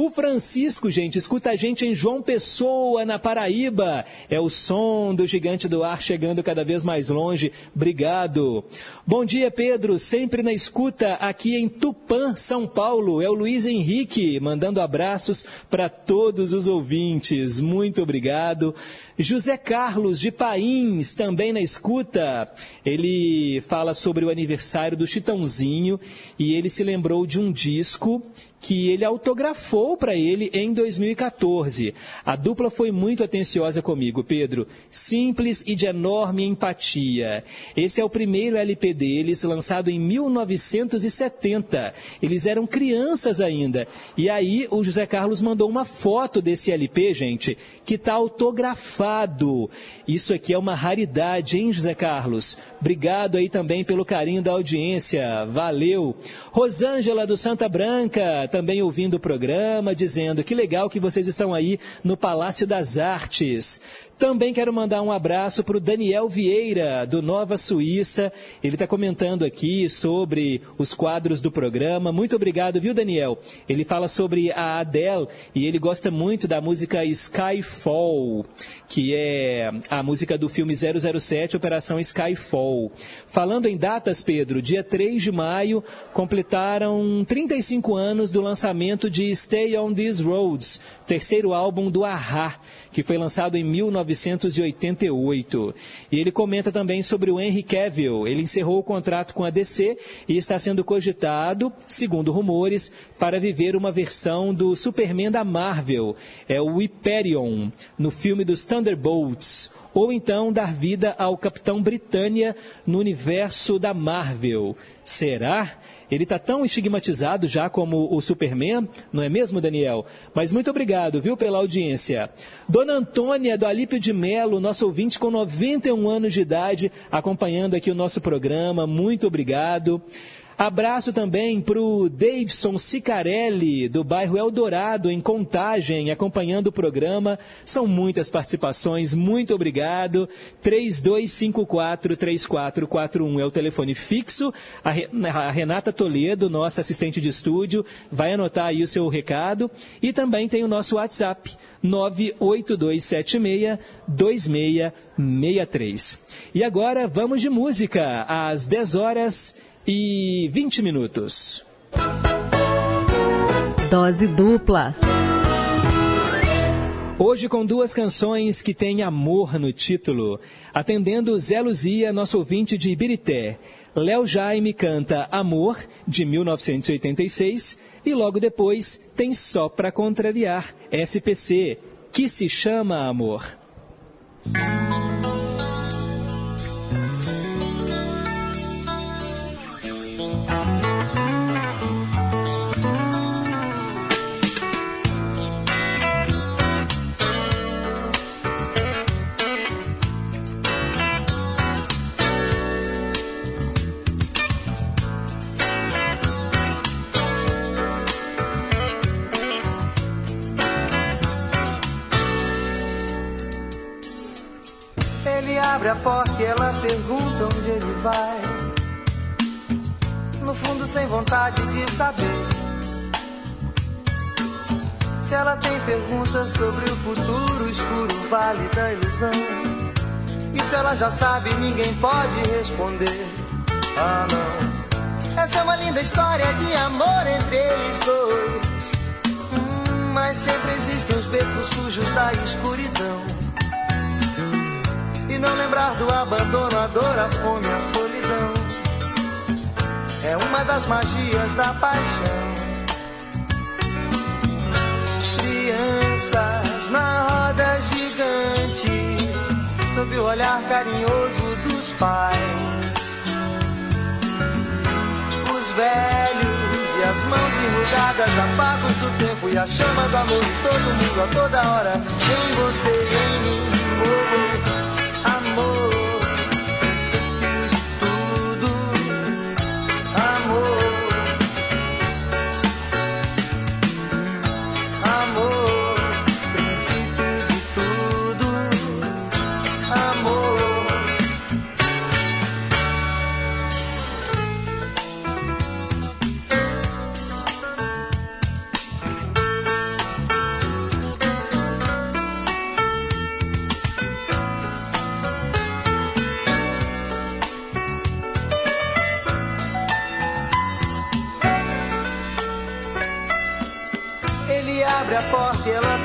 Speaker 1: O Francisco, gente, escuta a gente em João Pessoa, na Paraíba. É o som do gigante do ar chegando cada vez mais longe. Obrigado. Bom dia, Pedro. Sempre na escuta aqui em Tupã, São Paulo. É o Luiz Henrique mandando abraços para todos os ouvintes. Muito obrigado. José Carlos de Pains, também na escuta. Ele fala sobre o aniversário do Chitãozinho e ele se lembrou de um disco que ele autografou para ele em 2014. A dupla foi muito atenciosa comigo, Pedro. Simples e de enorme empatia. Esse é o primeiro LP deles, lançado em 1970. Eles eram crianças ainda. E aí o José Carlos mandou uma foto desse LP, gente, que está autografado. Isso aqui é uma raridade, hein, José Carlos? Obrigado aí também pelo carinho da audiência. Valeu. Rosângela do Santa Branca, também ouvindo o programa, dizendo que legal que vocês estão aí no Palácio das Artes. Também quero mandar um abraço para o Daniel Vieira, do Nova Suíça. Ele está comentando aqui sobre os quadros do programa. Muito obrigado, viu, Daniel? Ele fala sobre a Adele e ele gosta muito da música Skyfall, que é a música do filme 007, Operação Skyfall. Falando em datas, Pedro, dia 3 de maio completaram 35 anos do lançamento de Stay on These Roads, terceiro álbum do Ahá, que foi lançado em 1988. E ele comenta também sobre o Henry Cavill. Ele encerrou o contrato com a DC e está sendo cogitado, segundo rumores, para viver uma versão do Superman da Marvel, é o Hyperion, no filme dos Thunderbolts ou então dar vida ao Capitão Britânia no universo da Marvel. Será? Ele está tão estigmatizado já como o Superman, não é mesmo, Daniel? Mas muito obrigado, viu, pela audiência. Dona Antônia do Alípio de Melo, nosso ouvinte com 91 anos de idade, acompanhando aqui o nosso programa, muito obrigado. Abraço também para o Davidson Sicarelli, do bairro Eldorado, em Contagem, acompanhando o programa. São muitas participações, muito obrigado. 3254-3441 é o telefone fixo. A Renata Toledo, nossa assistente de estúdio, vai anotar aí o seu recado. E também tem o nosso WhatsApp, 98276-2663. E agora vamos de música, às 10 horas e 20 minutos.
Speaker 11: Dose dupla.
Speaker 1: Hoje com duas canções que têm amor no título. Atendendo Zé Luzia, nosso ouvinte de Ibirité. Léo Jaime canta Amor, de 1986. E logo depois tem Só Pra Contrariar, SPC, que se chama Amor.
Speaker 21: Vai. No fundo, sem vontade de saber. Se ela tem perguntas sobre o futuro, escuro vale da ilusão. E se ela já sabe, ninguém pode responder. Ah, não. Essa é uma linda história de amor entre eles dois. Hum, mas sempre existem os becos sujos da escuridão. Não lembrar do abandono, a dor, a fome, a solidão. É uma das magias da paixão. Crianças na roda gigante, sob o olhar carinhoso dos pais. Os velhos e as mãos enrugadas, apagos do tempo e a chama do amor de todo mundo a toda hora. Em você e em mim,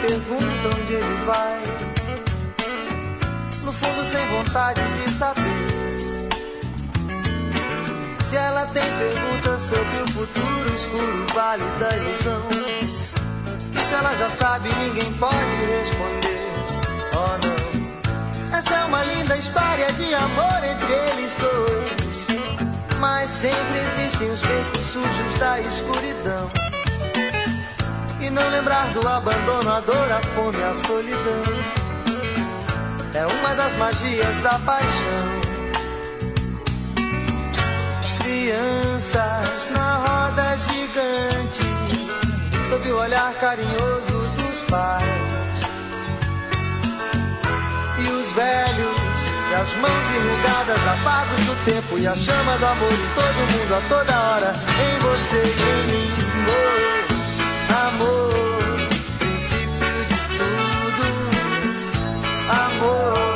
Speaker 21: pergunta onde ele vai. No fundo, sem vontade de saber. Se ela tem perguntas sobre o futuro, escuro vale da ilusão. Se ela já sabe, ninguém pode responder. Oh não. Essa é uma linda história de amor entre eles dois. Mas sempre existem os becos sujos da escuridão. E não lembrar do abandono, a dor, a fome, a solidão. É uma das magias da paixão. Crianças na roda gigante, sob o olhar carinhoso dos pais. E os velhos, e as mãos enrugadas, apagos do tempo e a chama do amor em todo mundo, a toda hora, em você e em mim. Oh, amor, princípio de tudo, amor,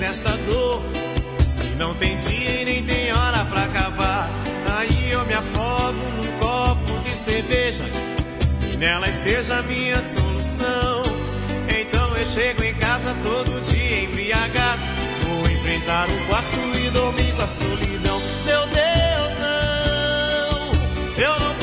Speaker 22: desta dor. E não tem dia e nem tem hora pra acabar. Aí eu me afogo num copo de cerveja. E nela esteja a minha solução. Então eu chego em casa todo dia embriagado. Vou enfrentar o quarto e dormir com a solidão. Meu Deus, não. Eu não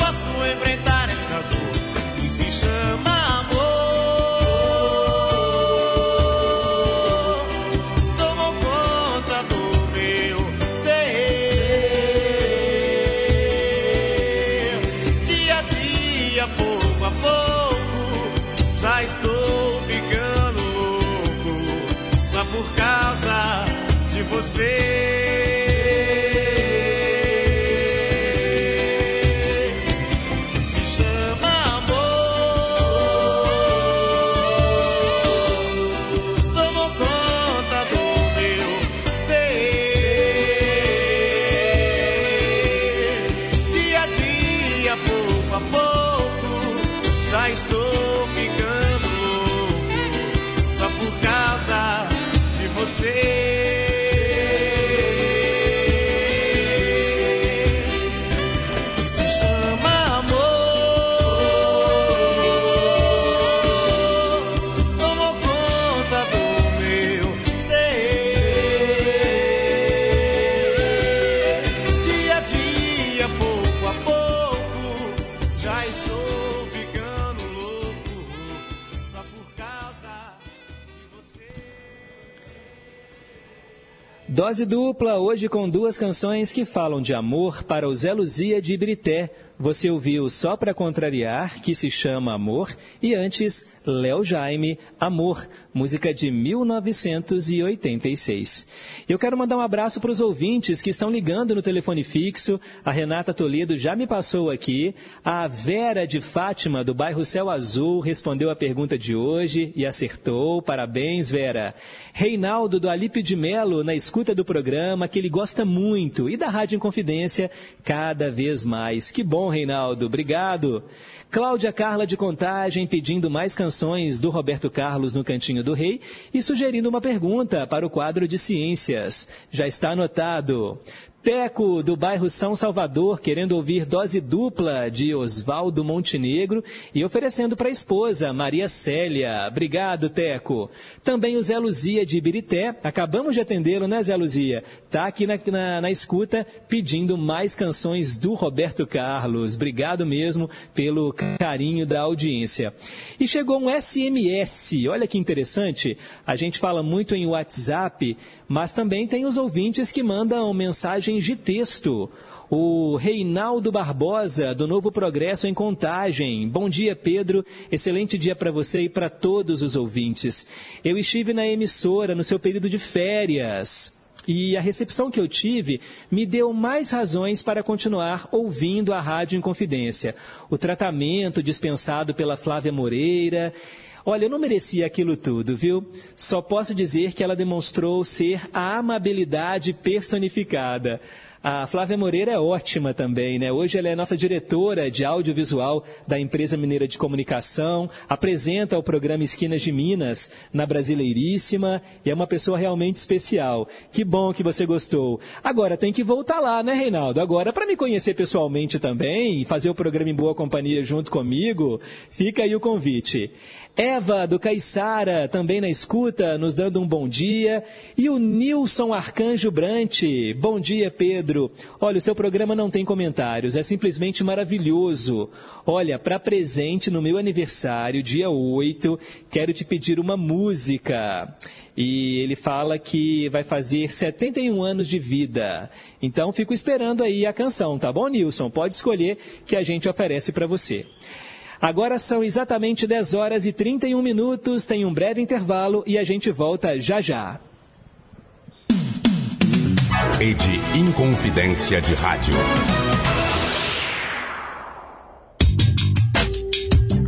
Speaker 1: Dose dupla, hoje com duas canções que falam de amor para o Zé Luzia de Ibrité. Você ouviu Só Pra Contrariar, que se chama Amor, e antes Léo Jaime, Amor, música de 1986. Eu quero mandar um abraço para os ouvintes que estão ligando no telefone fixo. A Renata Toledo já me passou aqui. A Vera de Fátima, do bairro Céu Azul, respondeu a pergunta de hoje e acertou. Parabéns, Vera. Reinaldo do Alípio de Melo, na escuta do programa, que ele gosta muito, e da Rádio Inconfidência, cada vez mais. Que bom, Reinaldo. Obrigado. Cláudia Carla de Contagem pedindo mais canções do Roberto Carlos no Cantinho do Rei e sugerindo uma pergunta para o quadro de ciências. Já está anotado. Teco, do bairro São Salvador, querendo ouvir dose dupla de Oswaldo Montenegro e oferecendo para a esposa, Maria Célia. Obrigado, Teco. Também o Zé Luzia de Ibirité, acabamos de atendê-lo, né, Zé Luzia? Está aqui na, na, na escuta pedindo mais canções do Roberto Carlos. Obrigado mesmo pelo carinho da audiência. E chegou um SMS, olha que interessante. A gente fala muito em WhatsApp, mas também tem os ouvintes que mandam mensagens de texto. O Reinaldo Barbosa, do Novo Progresso em Contagem. Bom dia, Pedro. Excelente dia para você e para todos os ouvintes. Eu estive na emissora no seu período de férias. E a recepção que eu tive me deu mais razões para continuar ouvindo a Rádio Inconfidência. O tratamento dispensado pela Flávia Moreira. Olha, eu não merecia aquilo tudo, viu? Só posso dizer que ela demonstrou ser a amabilidade personificada. A Flávia Moreira é ótima também, né? Hoje ela é nossa diretora de audiovisual da empresa mineira de comunicação, apresenta o programa Esquinas de Minas na Brasileiríssima e é uma pessoa realmente especial. Que bom que você gostou. Agora tem que voltar lá, né, Reinaldo? Agora, para me conhecer pessoalmente também e fazer o programa em boa companhia junto comigo, fica aí o convite. Eva do Caiçara, também na escuta, nos dando um bom dia. E o Nilson Arcanjo Brante. Bom dia, Pedro. Olha, o seu programa não tem comentários, é simplesmente maravilhoso. Olha, para presente no meu aniversário, dia 8, quero te pedir uma música. E ele fala que vai fazer 71 anos de vida. Então, fico esperando aí a canção, tá bom, Nilson? Pode escolher que a gente oferece para você. Agora são exatamente 10 horas e 31 minutos, tem um breve intervalo e a gente volta já já.
Speaker 6: Rede Inconfidência de Rádio.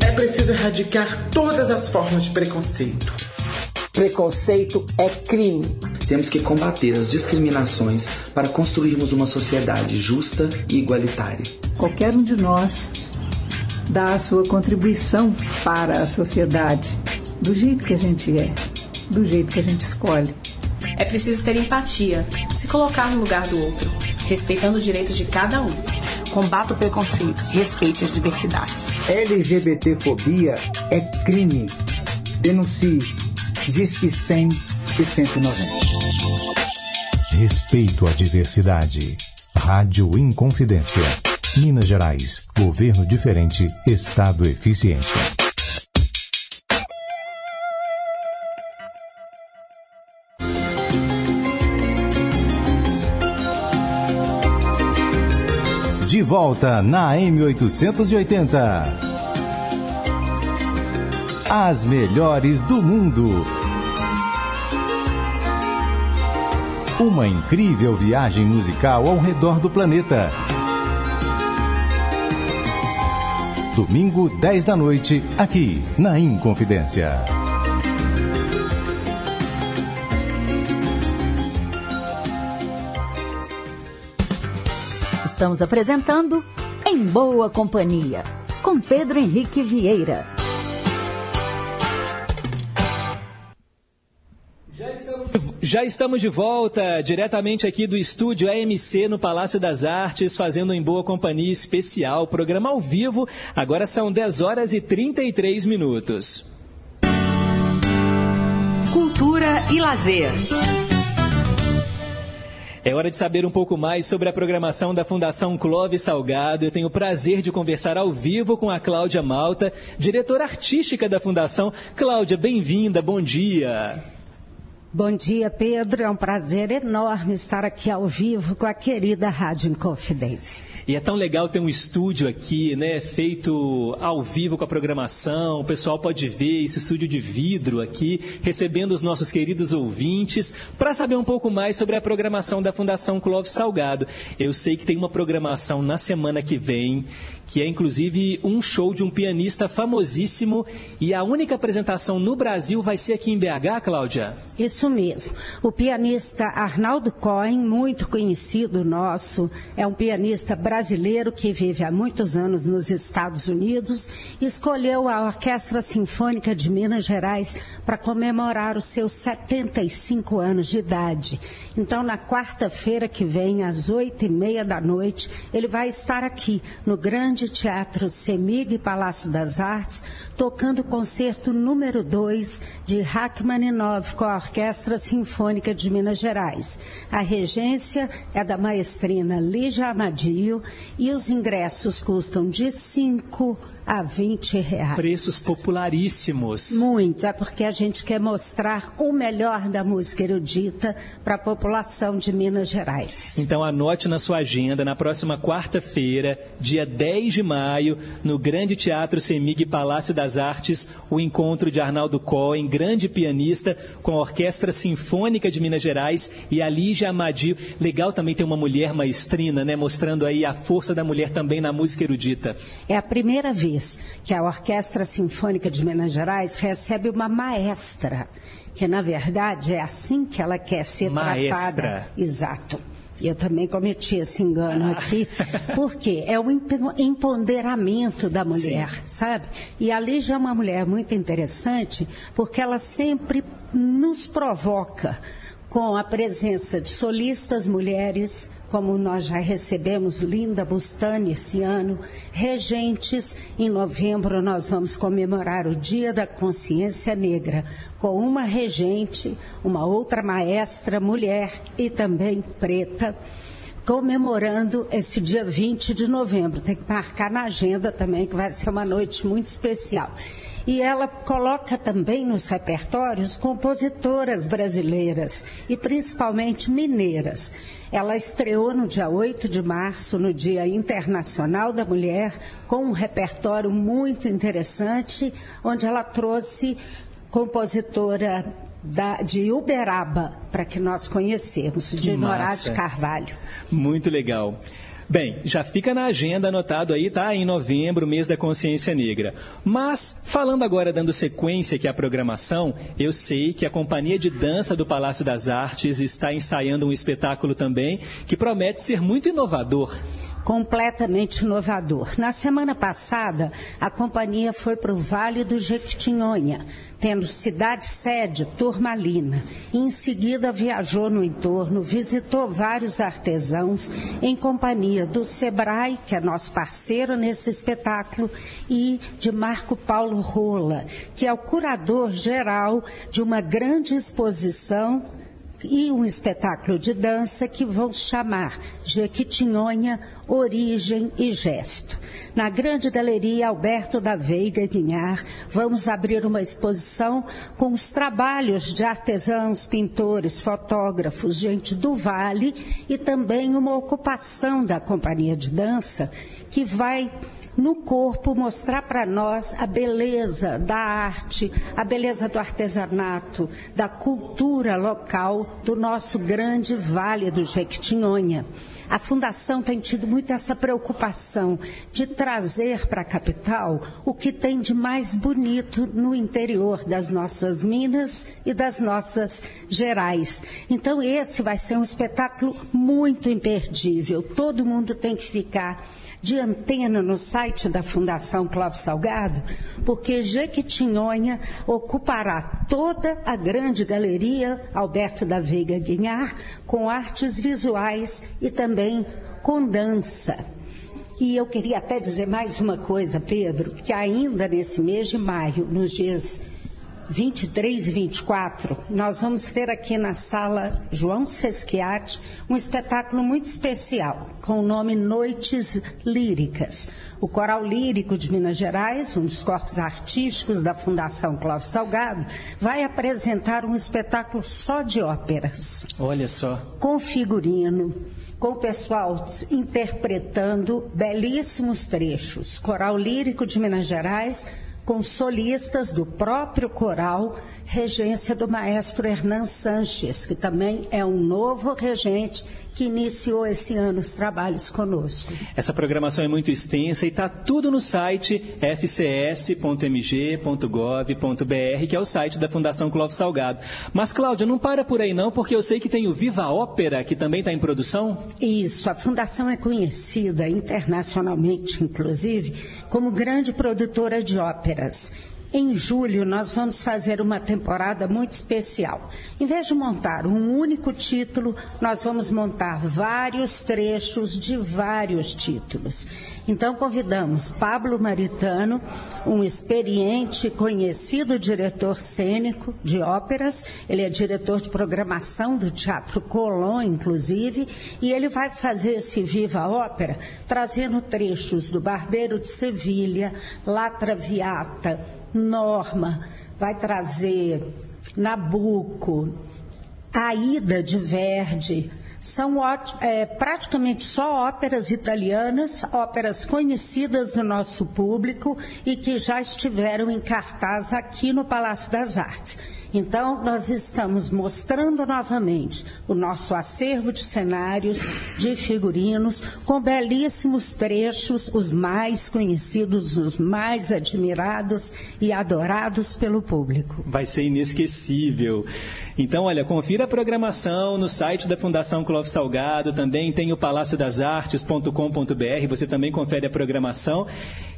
Speaker 23: É preciso erradicar todas as formas de preconceito.
Speaker 24: Preconceito é crime.
Speaker 23: temos que combater as discriminações para construirmos uma sociedade justa e igualitária.
Speaker 24: Qualquer um de nós dá a sua contribuição para a sociedade, do jeito que a gente é, do jeito que a gente escolhe.
Speaker 25: É preciso ter empatia, se colocar no lugar do outro, respeitando os direitos de cada um.
Speaker 26: Combata o preconceito, respeite as diversidades.
Speaker 27: LGBTfobia é crime. Denuncie. Diz que 100 e 190.
Speaker 7: Respeito à diversidade. Rádio Inconfidência. Minas Gerais. Governo diferente. Estado eficiente. De volta na M880. As melhores do mundo. Uma incrível viagem musical ao redor do planeta. Domingo, 10 da noite, aqui na Inconfidência.
Speaker 11: Estamos apresentando Em Boa Companhia, com Pedro Henrique Vieira.
Speaker 1: Já estamos de volta, diretamente aqui do estúdio AMC no Palácio das Artes, fazendo em boa companhia especial, programa ao vivo. Agora são 10 horas e 33 minutos.
Speaker 12: Cultura e lazer.
Speaker 1: É hora de saber um pouco mais sobre a programação da Fundação Clóvis Salgado. Eu tenho o prazer de conversar ao vivo com a Cláudia Malta, diretora artística da Fundação. Cláudia, bem-vinda, bom dia.
Speaker 28: Bom dia, Pedro. É um prazer enorme estar aqui ao vivo com a querida Rádio Inconfidência.
Speaker 1: E é tão legal ter um estúdio aqui, né, feito ao vivo com a programação. O pessoal pode ver esse estúdio de vidro aqui, recebendo os nossos queridos ouvintes, para saber um pouco mais sobre a programação da Fundação Clóvis Salgado. Eu sei que tem uma programação na semana que vem que é inclusive um show de um pianista famosíssimo e a única apresentação no Brasil vai ser aqui em BH, Cláudia?
Speaker 28: Isso mesmo. O pianista Arnaldo Cohen, muito conhecido nosso, é um pianista brasileiro que vive há muitos anos nos Estados Unidos, escolheu a Orquestra Sinfônica de Minas Gerais para comemorar os seus 75 anos de idade. Então, na quarta-feira que vem, às oito e meia da noite, ele vai estar aqui no Grande Teatro Semig Palácio das Artes, tocando o concerto número 2 de Rachmaninoff com a Orquestra Sinfônica de Minas Gerais. A regência é da maestrina Lígia Amadio e os ingressos custam de 5 a 20 reais.
Speaker 1: Preços popularíssimos.
Speaker 28: Muito, é porque a gente quer mostrar o melhor da música erudita para a população de Minas Gerais.
Speaker 1: Então anote na sua agenda, na próxima quarta-feira, dia 10 de maio, no Grande Teatro Semig Palácio das Artes, o encontro de Arnaldo Cohen, grande pianista, com a Orquestra Sinfônica de Minas Gerais e a Lígia Amadio. Legal também ter uma mulher maestrina, né? Mostrando aí a força da mulher também na música erudita.
Speaker 28: É a primeira vez que a Orquestra Sinfônica de Minas Gerais recebe uma maestra, que na verdade é assim que ela quer ser
Speaker 1: Maestra.
Speaker 28: tratada. Exato. Eu também cometi esse engano aqui, porque é o empo- empoderamento da mulher, sabe? E a Lígia é uma mulher muito interessante, porque ela sempre nos provoca com a presença de solistas mulheres, como nós já recebemos Linda Bustani esse ano, regentes. Em novembro nós vamos comemorar o Dia da Consciência Negra com uma regente, uma outra maestra mulher e também preta comemorando esse dia 20 de novembro. Tem que marcar na agenda também, que vai ser uma noite muito especial. E ela coloca também nos repertórios compositoras brasileiras e principalmente mineiras. Ela estreou no dia 8 de março, no Dia Internacional da Mulher, com um repertório muito interessante, onde ela trouxe compositora da- de Uberaba, para que nós conhecemos, de Norá de Carvalho.
Speaker 1: Muito legal. Bem, já fica na agenda anotado aí, tá? Em novembro, mês da consciência negra. Mas, falando agora, dando sequência aqui à programação, eu sei que a Companhia de Dança do Palácio das Artes está ensaiando um espetáculo também que promete ser muito inovador
Speaker 28: completamente inovador. Na semana passada, a companhia foi para o Vale do Jequitinhonha, tendo cidade sede Turmalina. Em seguida, viajou no entorno, visitou vários artesãos em companhia do Sebrae, que é nosso parceiro nesse espetáculo, e de Marco Paulo Rola, que é o curador geral de uma grande exposição e um espetáculo de dança que vão chamar Jequitinhonha, Origem e Gesto. Na Grande Galeria Alberto da Veiga Guinhar, vamos abrir uma exposição com os trabalhos de artesãos, pintores, fotógrafos, gente do Vale e também uma ocupação da companhia de dança que vai no corpo mostrar para nós a beleza da arte, a beleza do artesanato, da cultura local do nosso grande Vale do Jequitinhonha. A Fundação tem tido muito essa preocupação de trazer para a capital o que tem de mais bonito no interior das nossas Minas e das nossas Gerais. Então, esse vai ser um espetáculo muito imperdível. Todo mundo tem que ficar de antena no site da Fundação Clóvis Salgado, porque Jequitinhonha ocupará toda a grande galeria Alberto da Veiga Guinhar, com artes visuais e também com dança. E eu queria até dizer mais uma coisa, Pedro, que ainda nesse mês de maio, nos dias 23 e 24, nós vamos ter aqui na sala João Sesquiate um espetáculo muito especial, com o nome Noites Líricas. O Coral Lírico de Minas Gerais, um dos corpos artísticos da Fundação Clóvis Salgado, vai apresentar um espetáculo só de óperas.
Speaker 1: Olha só.
Speaker 28: Com figurino, com o pessoal interpretando belíssimos trechos. Coral Lírico de Minas Gerais com solistas do próprio coral, regência do maestro Hernan Sanches, que também é um novo regente que iniciou esse ano os trabalhos conosco.
Speaker 1: Essa programação é muito extensa e está tudo no site fcs.mg.gov.br, que é o site da Fundação Clóvis Salgado. Mas, Cláudia, não para por aí não, porque eu sei que tem o Viva Ópera, que também está em produção.
Speaker 28: Isso, a Fundação é conhecida internacionalmente, inclusive, como grande produtora de óperas. Em julho, nós vamos fazer uma temporada muito especial. Em vez de montar um único título, nós vamos montar vários trechos de vários títulos. Então, convidamos Pablo Maritano, um experiente e conhecido diretor cênico de óperas. Ele é diretor de programação do Teatro Colón, inclusive, e ele vai fazer esse Viva Ópera trazendo trechos do Barbeiro de Sevilha, La Traviata, Norma, vai trazer Nabucco, Aida de Verdi. São é, praticamente só óperas italianas, óperas conhecidas do nosso público e que já estiveram em cartaz aqui no Palácio das Artes. Então, nós estamos mostrando novamente o nosso acervo de cenários, de figurinos, com belíssimos trechos, os mais conhecidos, os mais admirados e adorados pelo público.
Speaker 1: Vai ser inesquecível. Então, olha, confira a programação no site da Fundação Clóvis Salgado, também tem o Palácio das Artes.com.br, você também confere a programação.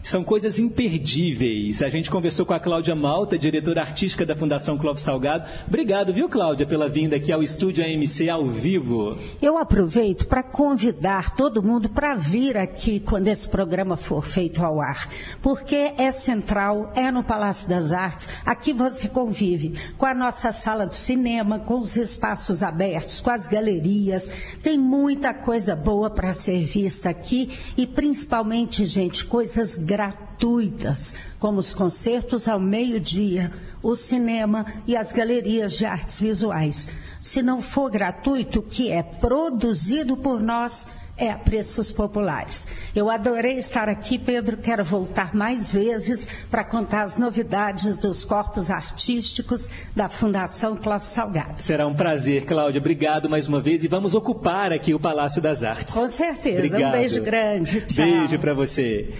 Speaker 1: São coisas imperdíveis. A gente conversou com a Cláudia Malta, diretora artística da Fundação Clóvis Salgado. Obrigado, viu, Cláudia, pela vinda aqui ao estúdio AMC ao vivo.
Speaker 28: Eu aproveito para convidar todo mundo para vir aqui quando esse programa for feito ao ar, porque é central, é no Palácio das Artes. Aqui você convive com a nossa sala de cinema, com os espaços abertos, com as galerias. Tem muita coisa boa para ser vista aqui e principalmente, gente, coisas gratuitas, como os concertos ao meio-dia, o cinema e as galerias de artes visuais. Se não for gratuito, o que é produzido por nós É, preços populares. Eu adorei estar aqui, Pedro. Quero voltar mais vezes para contar as novidades dos corpos artísticos da Fundação Clóvis Salgado.
Speaker 1: Será um prazer, Cláudia. Obrigado mais uma vez e vamos ocupar aqui o Palácio das Artes.
Speaker 28: Com certeza.
Speaker 1: Obrigado.
Speaker 28: Um beijo grande. Tchau.
Speaker 1: Beijo para você.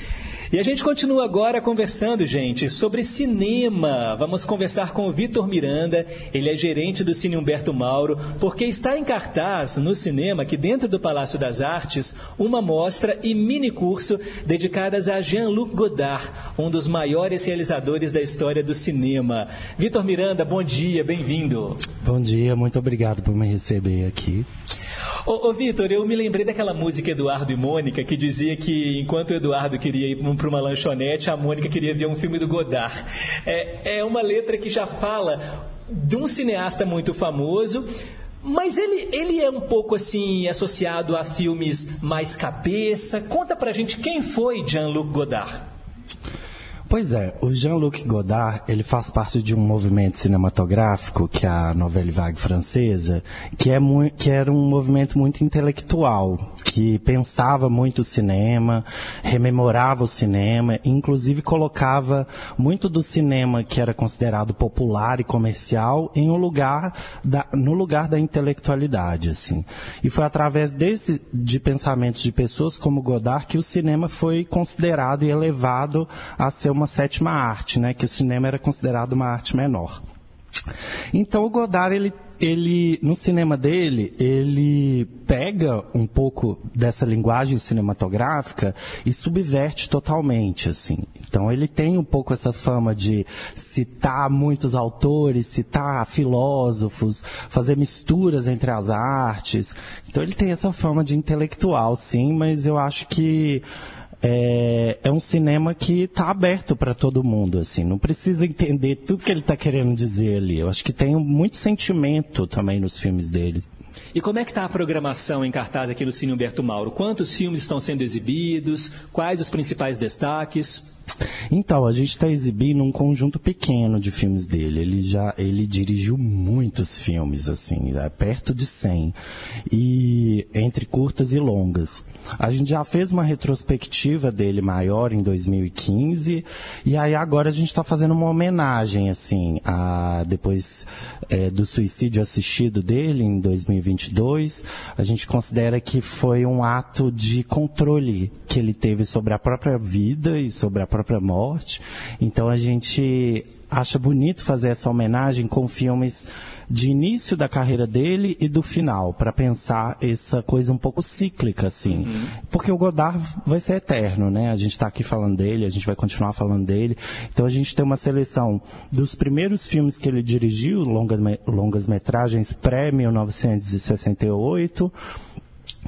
Speaker 1: E a gente continua agora conversando, gente, sobre cinema. Vamos conversar com o Vitor Miranda, ele é gerente do Cine Humberto Mauro, porque está em cartaz no cinema, aqui dentro do Palácio das Artes, uma mostra e mini curso dedicadas a Jean-Luc Godard, um dos maiores realizadores da história do cinema. Vitor Miranda, bom dia, bem-vindo.
Speaker 29: Bom dia, muito obrigado por me receber aqui.
Speaker 1: Ô, ô Vitor, eu me lembrei daquela música Eduardo e Mônica que dizia que enquanto Eduardo queria ir para uma lanchonete, a Mônica queria ver um filme do Godard. É, é uma letra que já fala de um cineasta muito famoso. Mas ele, ele é um pouco assim associado a filmes mais cabeça. Conta pra gente quem foi Jean-Luc Godard.
Speaker 29: Pois é, o Jean-Luc Godard, ele faz parte de um movimento cinematográfico, que é a Nouvelle Vague francesa, que, é que era um movimento muito intelectual, que pensava muito o cinema, rememorava o cinema, inclusive colocava muito do cinema que era considerado popular e comercial em um lugar da, no lugar da intelectualidade, assim. E foi através desse, de pensamentos de pessoas como Godard que o cinema foi considerado e elevado a ser uma uma sétima arte, né? Que o cinema era considerado uma arte menor. Então o Godard, ele, ele, no cinema dele, ele pega um pouco dessa linguagem cinematográfica e subverte totalmente, assim. Então ele tem um pouco essa fama de citar muitos autores, citar filósofos, fazer misturas entre as artes. Então ele tem essa fama de intelectual, sim, mas eu acho que é, é um cinema que está aberto para todo mundo, assim, não precisa entender tudo que ele está querendo dizer ali. Eu acho que tem muito sentimento também nos filmes dele.
Speaker 1: E como é que está a programação em cartaz aqui no Cine Humberto Mauro? Quantos filmes estão sendo exibidos? Quais os principais destaques?
Speaker 29: Então, a gente está exibindo um conjunto pequeno de filmes dele. Ele já ele dirigiu muitos filmes, assim, é perto de 100. E entre curtas e longas. A gente já fez uma retrospectiva dele maior em 2015. E aí agora a gente está fazendo uma homenagem, assim, a, depois é, do suicídio assistido dele em 2022. A gente considera que foi um ato de controle que ele teve sobre a própria vida e sobre a própria morte. Então a gente acha bonito fazer essa homenagem com filmes de início da carreira dele e do final, para pensar essa coisa um pouco cíclica, assim. Uhum. Porque o Godard vai ser eterno, né? A gente está aqui falando dele, a gente vai continuar falando dele. Então a gente tem uma seleção dos primeiros filmes que ele dirigiu, longas, longas metragens pré-1968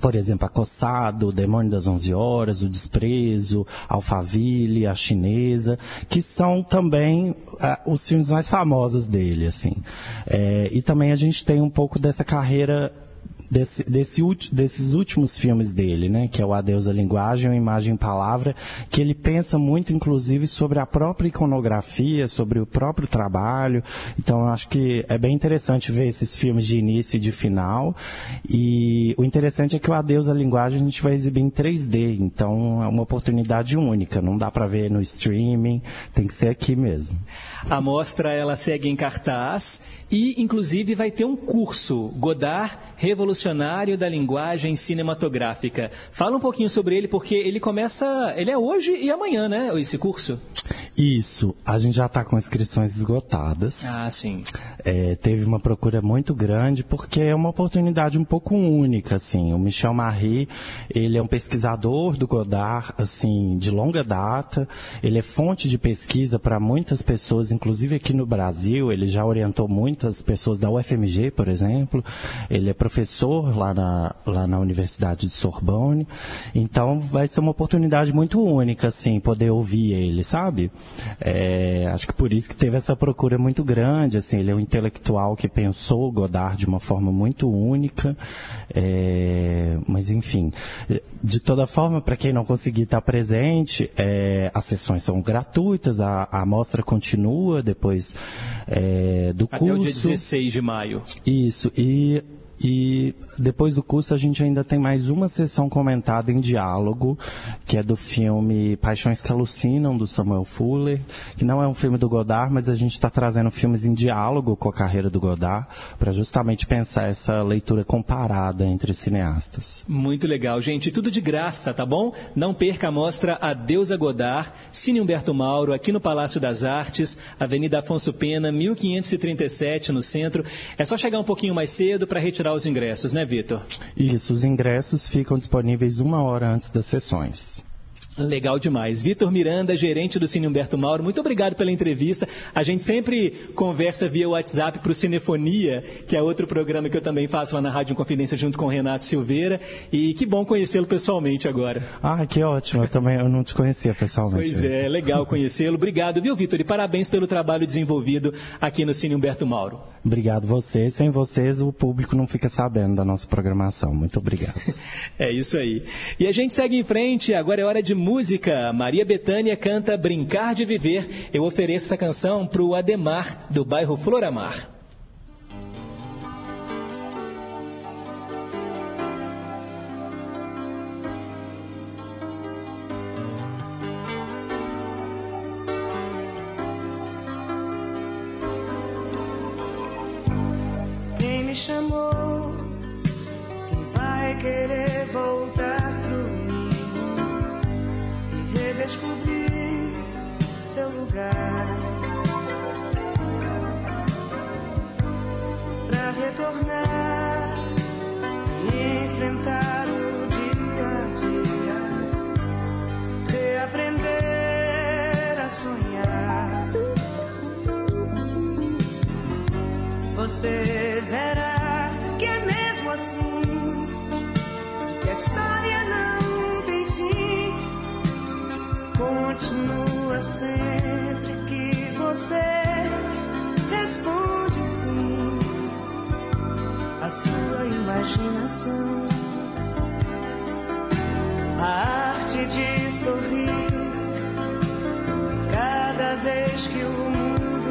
Speaker 29: por exemplo, Acossado, O Demônio das Onze Horas, O Desprezo, Alphaville, A Chinesa, que são também uh, os filmes mais famosos dele, assim. É, e também a gente tem um pouco dessa carreira desse, desse, desses últimos filmes dele, né? Que é o Adeus à Linguagem, a Imagem e Palavra, que ele pensa muito, inclusive, sobre a própria iconografia, sobre o próprio trabalho. Então, eu acho que é bem interessante ver esses filmes de início e de final. E o interessante é que o Adeus à Linguagem a gente vai exibir em 3D, então é uma oportunidade única. Não dá para ver no streaming, tem que ser aqui mesmo.
Speaker 1: A mostra ela segue em cartaz e, inclusive, vai ter um curso Godard Revolucionário da Linguagem Cinematográfica. Fala um pouquinho sobre ele, porque ele começa, ele é hoje e amanhã, né? Esse curso.
Speaker 29: Isso. A gente já está com inscrições esgotadas.
Speaker 1: Ah, sim.
Speaker 29: É, teve uma procura muito grande porque é uma oportunidade um pouco única, assim. O Michel Marie, ele é um pesquisador do Godard, assim, de longa data. Ele é fonte de pesquisa para muitas pessoas, inclusive aqui no Brasil. Ele já orientou muitas pessoas da UFMG, por exemplo. Ele é professor lá na, lá na Universidade de Sorbonne. Então, vai ser uma oportunidade muito única, assim, poder ouvir ele, sabe? É, acho que por isso que teve essa procura muito grande, assim, ele é um intelectual que pensou Godard de uma forma muito única, é, mas enfim, de toda forma, para quem não conseguir estar presente, é, as sessões são gratuitas, a, a mostra continua depois é, do
Speaker 1: Até
Speaker 29: curso.
Speaker 1: Até o dia 16 de maio.
Speaker 29: Isso, e E depois do curso a gente ainda tem mais uma sessão comentada em diálogo, que é do filme Paixões que Alucinam, do Samuel Fuller, que não é um filme do Godard, mas a gente está trazendo filmes em diálogo com a carreira do Godard, para justamente pensar essa leitura comparada entre cineastas.
Speaker 1: Muito legal, gente. Tudo de graça, tá bom? Não perca a mostra A Godard, Cine Humberto Mauro, aqui no Palácio das Artes, Avenida Afonso Pena, 1537, no centro. É só chegar um pouquinho mais cedo para retirar os ingressos, né, Vitor?
Speaker 29: Isso, os ingressos ficam disponíveis uma hora antes das sessões.
Speaker 1: Legal demais. Vitor Miranda, gerente do Cine Humberto Mauro, muito obrigado pela entrevista. A gente sempre conversa via WhatsApp para o Cinefonia, que é outro programa que eu também faço lá na Rádio Confidência junto com o Renato Silveira. E que bom conhecê-lo pessoalmente agora.
Speaker 29: Ah, que ótimo. Eu também eu não te conhecia pessoalmente.
Speaker 1: Pois é, legal conhecê-lo. Obrigado, viu, Vitor? E parabéns pelo trabalho desenvolvido aqui no Cine Humberto Mauro.
Speaker 29: Obrigado vocês. Sem vocês, o público não fica sabendo da nossa programação. Muito obrigado.
Speaker 1: é isso aí. E a gente segue em frente. Agora é hora de música. Maria Bethânia canta Brincar de Viver. Eu ofereço essa canção para o Ademar, do bairro Floramar.
Speaker 30: Quem me chamou? Quem vai querer voltar pro redescobrir seu lugar? Pra retornar e enfrentar o dia a dia, reaprender a sonhar. Você verá que é mesmo assim, que a história não Continua sempre que você responde sim à sua imaginação. A arte de sorrir cada vez que o mundo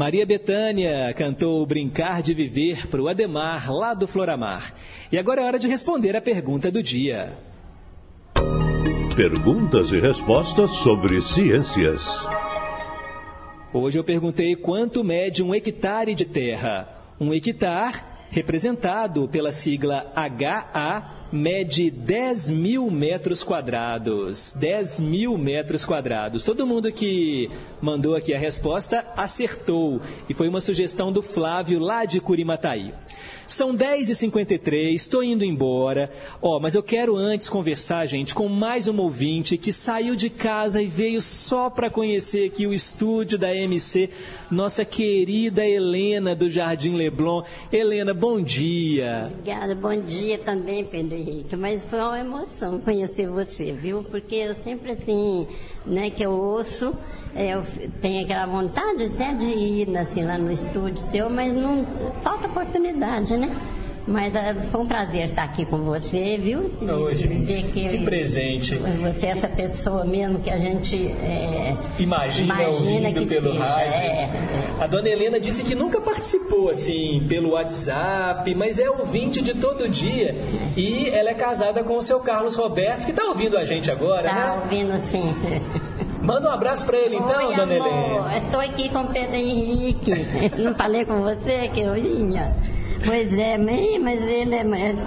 Speaker 1: Maria Betânia cantou Brincar de Viver para o Ademar, lá do Floramar. E agora é hora de responder a pergunta do dia.
Speaker 3: Perguntas e respostas sobre ciências.
Speaker 1: Hoje eu perguntei quanto mede um hectare de terra. Um hectare, representado pela sigla HA, mede 10 mil metros quadrados. 10 mil metros quadrados. Todo mundo que mandou aqui a resposta acertou. E foi uma sugestão do Flávio, lá de Curimataí. São 10h53, estou indo embora. Ó, oh, mas eu quero antes conversar, gente, com mais uma ouvinte que saiu de casa e veio só para conhecer aqui o estúdio da MC, nossa querida Helena do Jardim Leblon. Helena, bom dia.
Speaker 31: Obrigada, bom dia também, Pedro Henrique. Mas foi uma emoção conhecer você, viu? Porque eu sempre assim, né, que eu ouço, eu tenho aquela vontade até de ir assim, lá no estúdio seu, mas não falta oportunidade, né? Mas uh, foi um prazer estar aqui com você, viu?
Speaker 1: Hoje, que, que, presente.
Speaker 31: Você é essa pessoa mesmo que a gente é,
Speaker 1: imagina, imagina que pelo seja. rádio. É, é. A dona Helena disse que nunca participou assim pelo WhatsApp, mas é ouvinte de todo dia. E ela é casada com o seu Carlos Roberto, que está ouvindo a gente agora,
Speaker 31: tá
Speaker 1: né?
Speaker 31: Está ouvindo sim.
Speaker 1: Manda um abraço para ele então,
Speaker 31: Oi,
Speaker 1: dona
Speaker 31: amor.
Speaker 1: Helena.
Speaker 31: Estou aqui com o Pedro Henrique. Não falei com você que eu vinha. Pois é, mas ele é,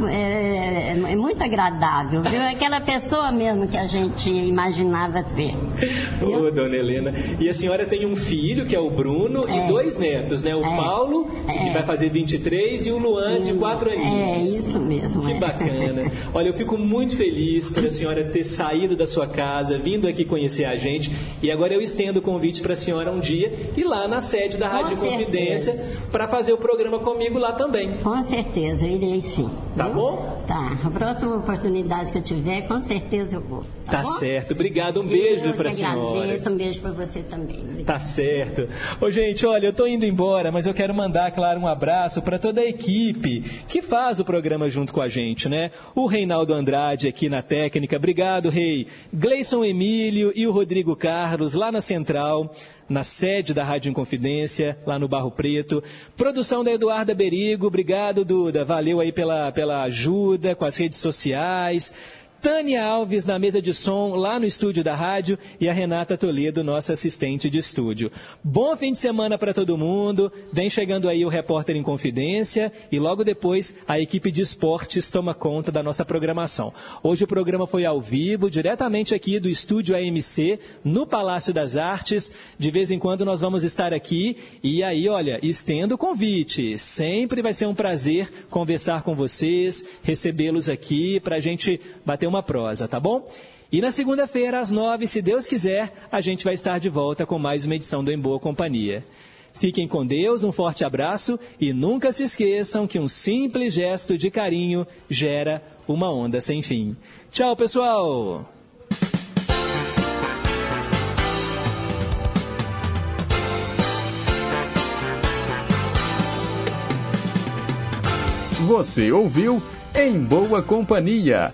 Speaker 31: é, é, muito agradável, viu? É aquela pessoa mesmo que a gente imaginava ver.
Speaker 1: Ô, dona Helena. E a senhora tem um filho, que é o Bruno,
Speaker 31: É.
Speaker 1: e dois netos, né? O
Speaker 31: É.
Speaker 1: Paulo, que
Speaker 31: É.
Speaker 1: vai fazer 23, e o Luan, de 4 aninhos.
Speaker 31: É, isso mesmo.
Speaker 1: Que
Speaker 31: é.
Speaker 1: bacana. Olha, eu fico muito feliz por a senhora ter saído da sua casa, vindo aqui conhecer a gente. E agora eu estendo o convite para a senhora um dia ir lá na sede da Rádio. Confidência para fazer o programa comigo lá também.
Speaker 31: Com certeza, eu irei sim.
Speaker 1: Tá
Speaker 31: viu?
Speaker 1: bom?
Speaker 31: Tá. A próxima oportunidade que eu tiver, com certeza eu vou. Tá,
Speaker 1: Tá certo. Obrigado. Um beijo para a senhora.
Speaker 31: agradeço, um beijo para você também.
Speaker 1: Tá certo. Ô, gente, olha, eu tô indo embora, mas eu quero mandar, claro, um abraço para toda a equipe que faz o programa junto com a gente, né? O Reinaldo Andrade aqui na técnica. Obrigado, Rei. Gleison Emílio e o Rodrigo Carlos lá na Central. Na sede da Rádio Inconfidência, lá no Barro Preto. Produção da Eduarda Berigo. Obrigado, Duda. Valeu aí pela, pela ajuda com as redes sociais. Tânia Alves na mesa de som lá no estúdio da rádio e a Renata Toledo, nossa assistente de estúdio. Bom fim de semana para todo mundo. Vem chegando aí o repórter em confidência e logo depois a equipe de esportes toma conta da nossa programação. Hoje o programa foi ao vivo, diretamente aqui do estúdio AMC, no Palácio das Artes. De vez em quando nós vamos estar aqui e aí, olha, estendo o convite. Sempre vai ser um prazer conversar com vocês, recebê-los aqui para a gente bater uma prosa, tá bom? E na segunda-feira, às nove, se Deus quiser, a gente vai estar de volta com mais uma edição do Em Boa Companhia. Fiquem com Deus, um forte abraço e nunca se esqueçam que um simples gesto de carinho gera uma onda sem fim. Tchau, pessoal!
Speaker 32: Você ouviu Em Boa Companhia.